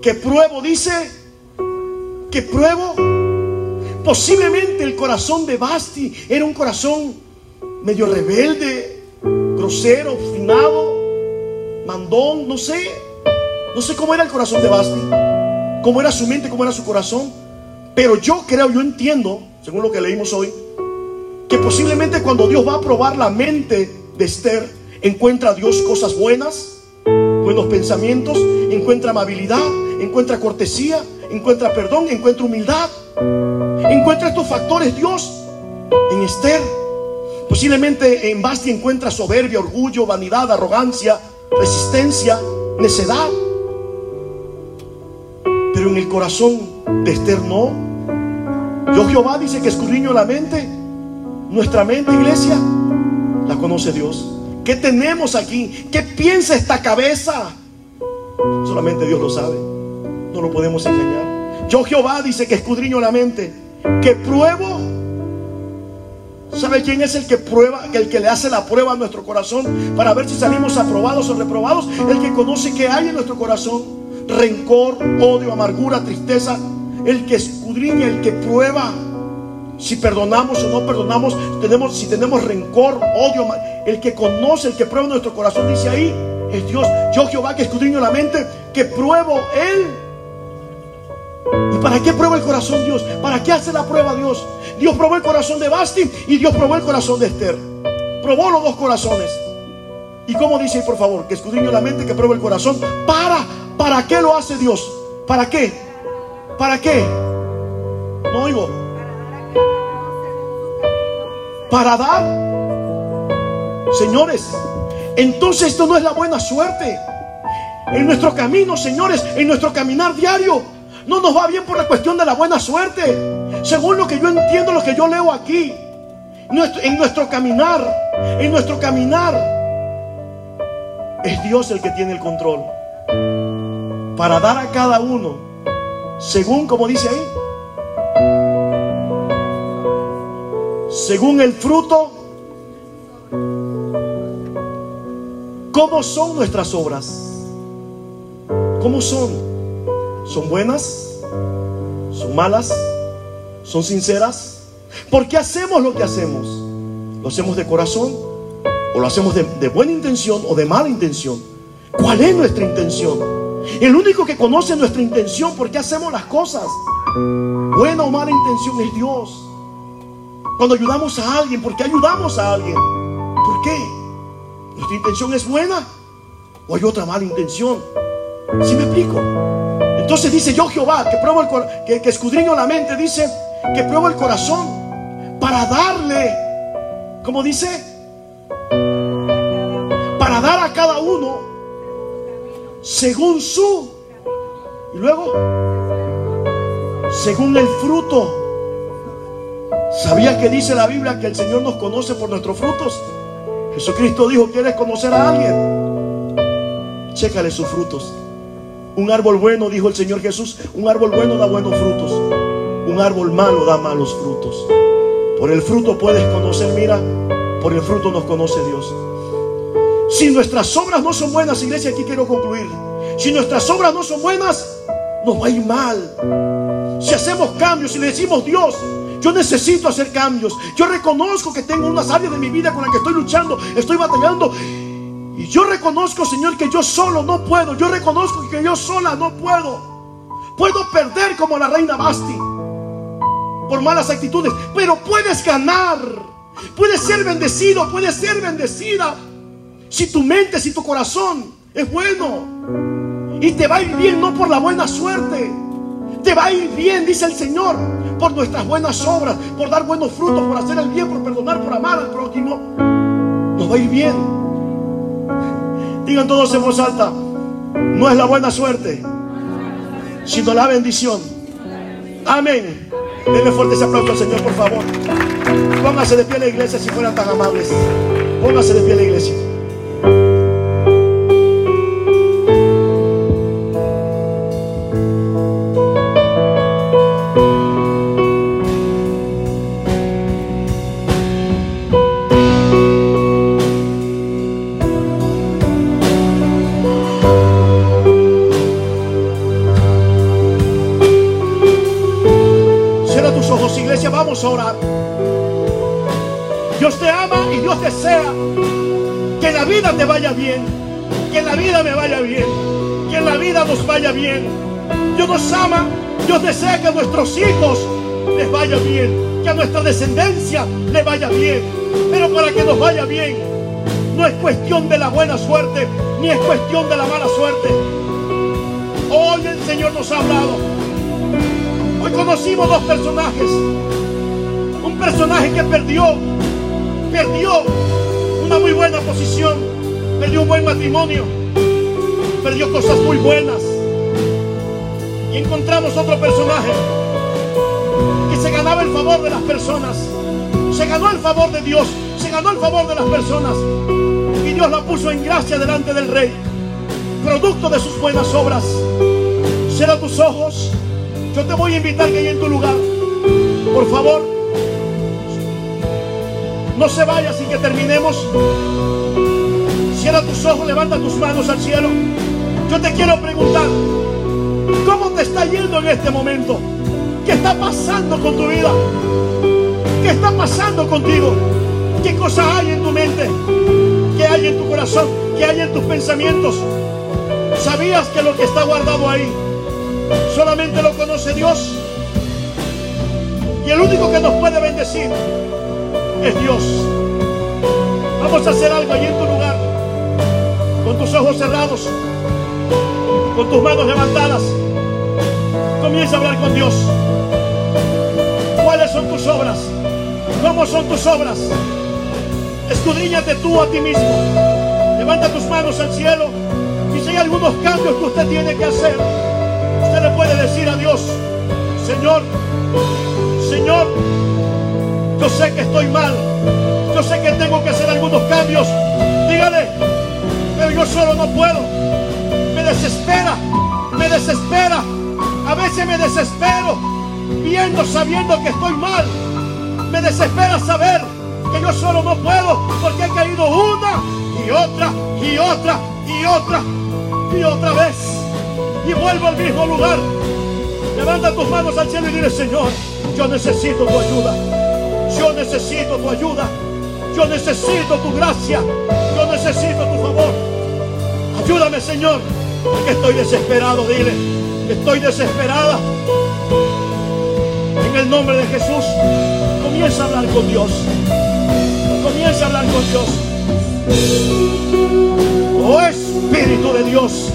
que pruebo, dice, que pruebo. Posiblemente el corazón de Basti era un corazón medio rebelde, grosero, obstinado, mandón, no sé. No sé cómo era el corazón de Basti, cómo era su mente, cómo era su corazón. Pero yo creo, yo entiendo, según lo que leímos hoy, que posiblemente cuando Dios va a probar la mente de Esther, encuentra a Dios cosas buenas, buenos pensamientos, encuentra amabilidad, encuentra cortesía, encuentra perdón, encuentra humildad. Encuentra estos factores Dios en Esther. Posiblemente en Basti encuentra soberbia, orgullo, vanidad, arrogancia, resistencia, necedad. Pero en el corazón de Esther no. Yo Jehová dice que escudriño la mente. Nuestra mente, iglesia, la conoce Dios. ¿Qué tenemos aquí? ¿Qué piensa esta cabeza? Solamente Dios lo sabe. No lo podemos engañar. Yo Jehová dice que escudriño la mente, que pruebo. ¿Sabe quién es el que prueba, el que le hace la prueba a nuestro corazón para ver si salimos aprobados o reprobados? El que conoce que hay en nuestro corazón rencor, odio, amargura, tristeza. El que escudriña, el que prueba si perdonamos o no perdonamos, tenemos, si tenemos rencor, odio, el que conoce, el que prueba nuestro corazón, dice ahí, es Dios. Yo Jehová que escudriño la mente, que pruebo Él. ¿Y para qué prueba el corazón Dios? ¿Para qué hace la prueba Dios? Dios probó el corazón de Basti y Dios probó el corazón de Esther. Probó los dos corazones. ¿Y cómo dice por favor? Que escudriño la mente, que prueba el corazón. ¿Para? ¿Para qué lo hace Dios? ¿Para qué? ¿Para qué? No oigo para dar. Señores, entonces esto no es la buena suerte. En nuestro camino, señores, en nuestro caminar diario, no nos va bien por la cuestión de la buena suerte. Según lo que yo entiendo, lo que yo leo aquí, en nuestro caminar, en nuestro caminar, es Dios el que tiene el control para dar a cada uno, según como dice ahí, según el fruto, ¿cómo son nuestras obras? ¿Cómo son? ¿Son buenas? ¿Son malas? ¿Son sinceras? ¿Por qué hacemos lo que hacemos? ¿Lo hacemos de corazón? ¿O lo hacemos de, buena intención o de mala intención? ¿Cuál es nuestra intención? El único que conoce nuestra intención, por qué hacemos las cosas, buena o mala intención, es Dios. Cuando ayudamos a alguien, ¿por qué ayudamos a alguien? ¿Por qué? ¿Nuestra intención es buena? ¿O hay otra mala intención? ¿Sí me explico? Entonces dice yo Jehová, que pruebo el que, que escudriño la mente, dice que pruebo el corazón para darle, ¿cómo dice? Para dar a cada uno según su. Y luego, según el fruto. ¿Sabía que dice la Biblia que el Señor nos conoce por nuestros frutos? Jesucristo dijo, ¿quieres conocer a alguien? Chécale sus frutos. Un árbol bueno, dijo el Señor Jesús, un árbol bueno da buenos frutos. Un árbol malo da malos frutos. Por el fruto puedes conocer, mira, por el fruto nos conoce Dios. Si nuestras obras no son buenas, iglesia, aquí quiero concluir. Si nuestras obras no son buenas, nos va a ir mal. Si hacemos cambios, si le decimos Dios, yo necesito hacer cambios. Yo reconozco que tengo unas áreas de mi vida con las que estoy luchando, estoy batallando. Y yo reconozco, Señor, que yo solo no puedo. Yo reconozco que yo sola no puedo. Puedo perder como la reina Basti por malas actitudes, pero puedes ganar. Puedes ser bendecido, puedes ser bendecida. Si tu mente, si tu corazón es bueno. Y te va a ir bien no por la buena suerte. Te va a ir bien, dice el Señor por nuestras buenas obras, por dar buenos frutos, por hacer el bien, por perdonar, por amar al prójimo, nos va a ir bien. Digan todos en voz alta, no es la buena suerte, sino la bendición. Amén. Denle fuerte ese aplauso al Señor, por favor. Póngase de pie la iglesia si fueran tan amables. Póngase de pie la iglesia. Vaya bien. Dios nos ama, Dios desea que a nuestros hijos les vaya bien, que a nuestra descendencia le vaya bien. Pero para que nos vaya bien, no es cuestión de la buena suerte, ni es cuestión de la mala suerte. Hoy el Señor nos ha hablado. Hoy conocimos dos personajes un personaje que perdió, perdió una muy buena posición, perdió un buen matrimonio, perdió cosas muy buenas. Y encontramos otro personaje que se ganaba el favor de las personas, se ganó el favor de Dios, se ganó el favor de las personas. Y Dios la puso en gracia delante del rey, producto de sus buenas obras. Cierra tus ojos, yo te voy a invitar que en tu lugar, por favor, no se vaya sin que terminemos. Cierra tus ojos, levanta tus manos al cielo. Yo te quiero preguntar, ¿cómo te está yendo en este momento? ¿Qué está pasando con tu vida? ¿Qué está pasando contigo? ¿Qué cosas hay en tu mente? ¿Qué hay en tu corazón? ¿Qué hay en tus pensamientos? ¿Sabías que lo que está guardado ahí solamente lo conoce Dios? Y el único que nos puede bendecir es Dios. Vamos a hacer algo allí en tu lugar, con tus ojos cerrados, con tus manos levantadas. Comienza a hablar con Dios. ¿Cuáles son tus obras? ¿Cómo son tus obras? Escudriñate tú a ti mismo. Levanta tus manos al cielo. Y si hay algunos cambios que usted tiene que hacer, usted le puede decir a Dios, Señor, Señor, yo sé que estoy mal. Yo sé que tengo que hacer algunos cambios. Dígale, pero yo solo no puedo. Desespera, me desespera. A veces me desespero viendo, sabiendo que estoy mal. Me desespera saber que yo solo no puedo porque he caído una y otra y otra y otra y otra vez. Y vuelvo al mismo lugar. Levanta tus manos al cielo y dile, Señor, yo necesito tu ayuda. Yo necesito tu ayuda. Yo necesito tu gracia. Yo necesito tu favor. Ayúdame, Señor, porque estoy desesperado. Dile, estoy desesperada. En el nombre de Jesús, comienza a hablar con Dios. Comienza a hablar con Dios. Oh Espíritu de Dios.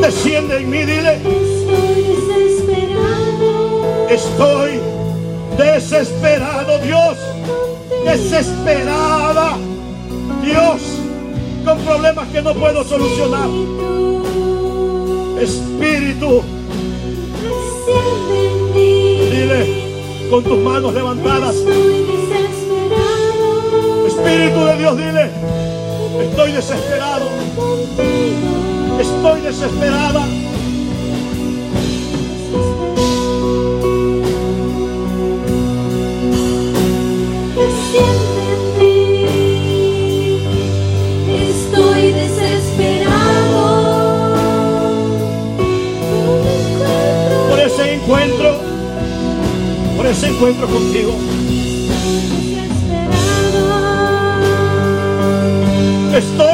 Desciende en mí, dile. Estoy desesperado, Dios. Desesperada. Dios, problemas que no puedo solucionar. Espíritu, dile con tus manos levantadas. Espíritu de Dios, dile, estoy desesperado. Estoy desesperada. ese encuentro contigo. Estoy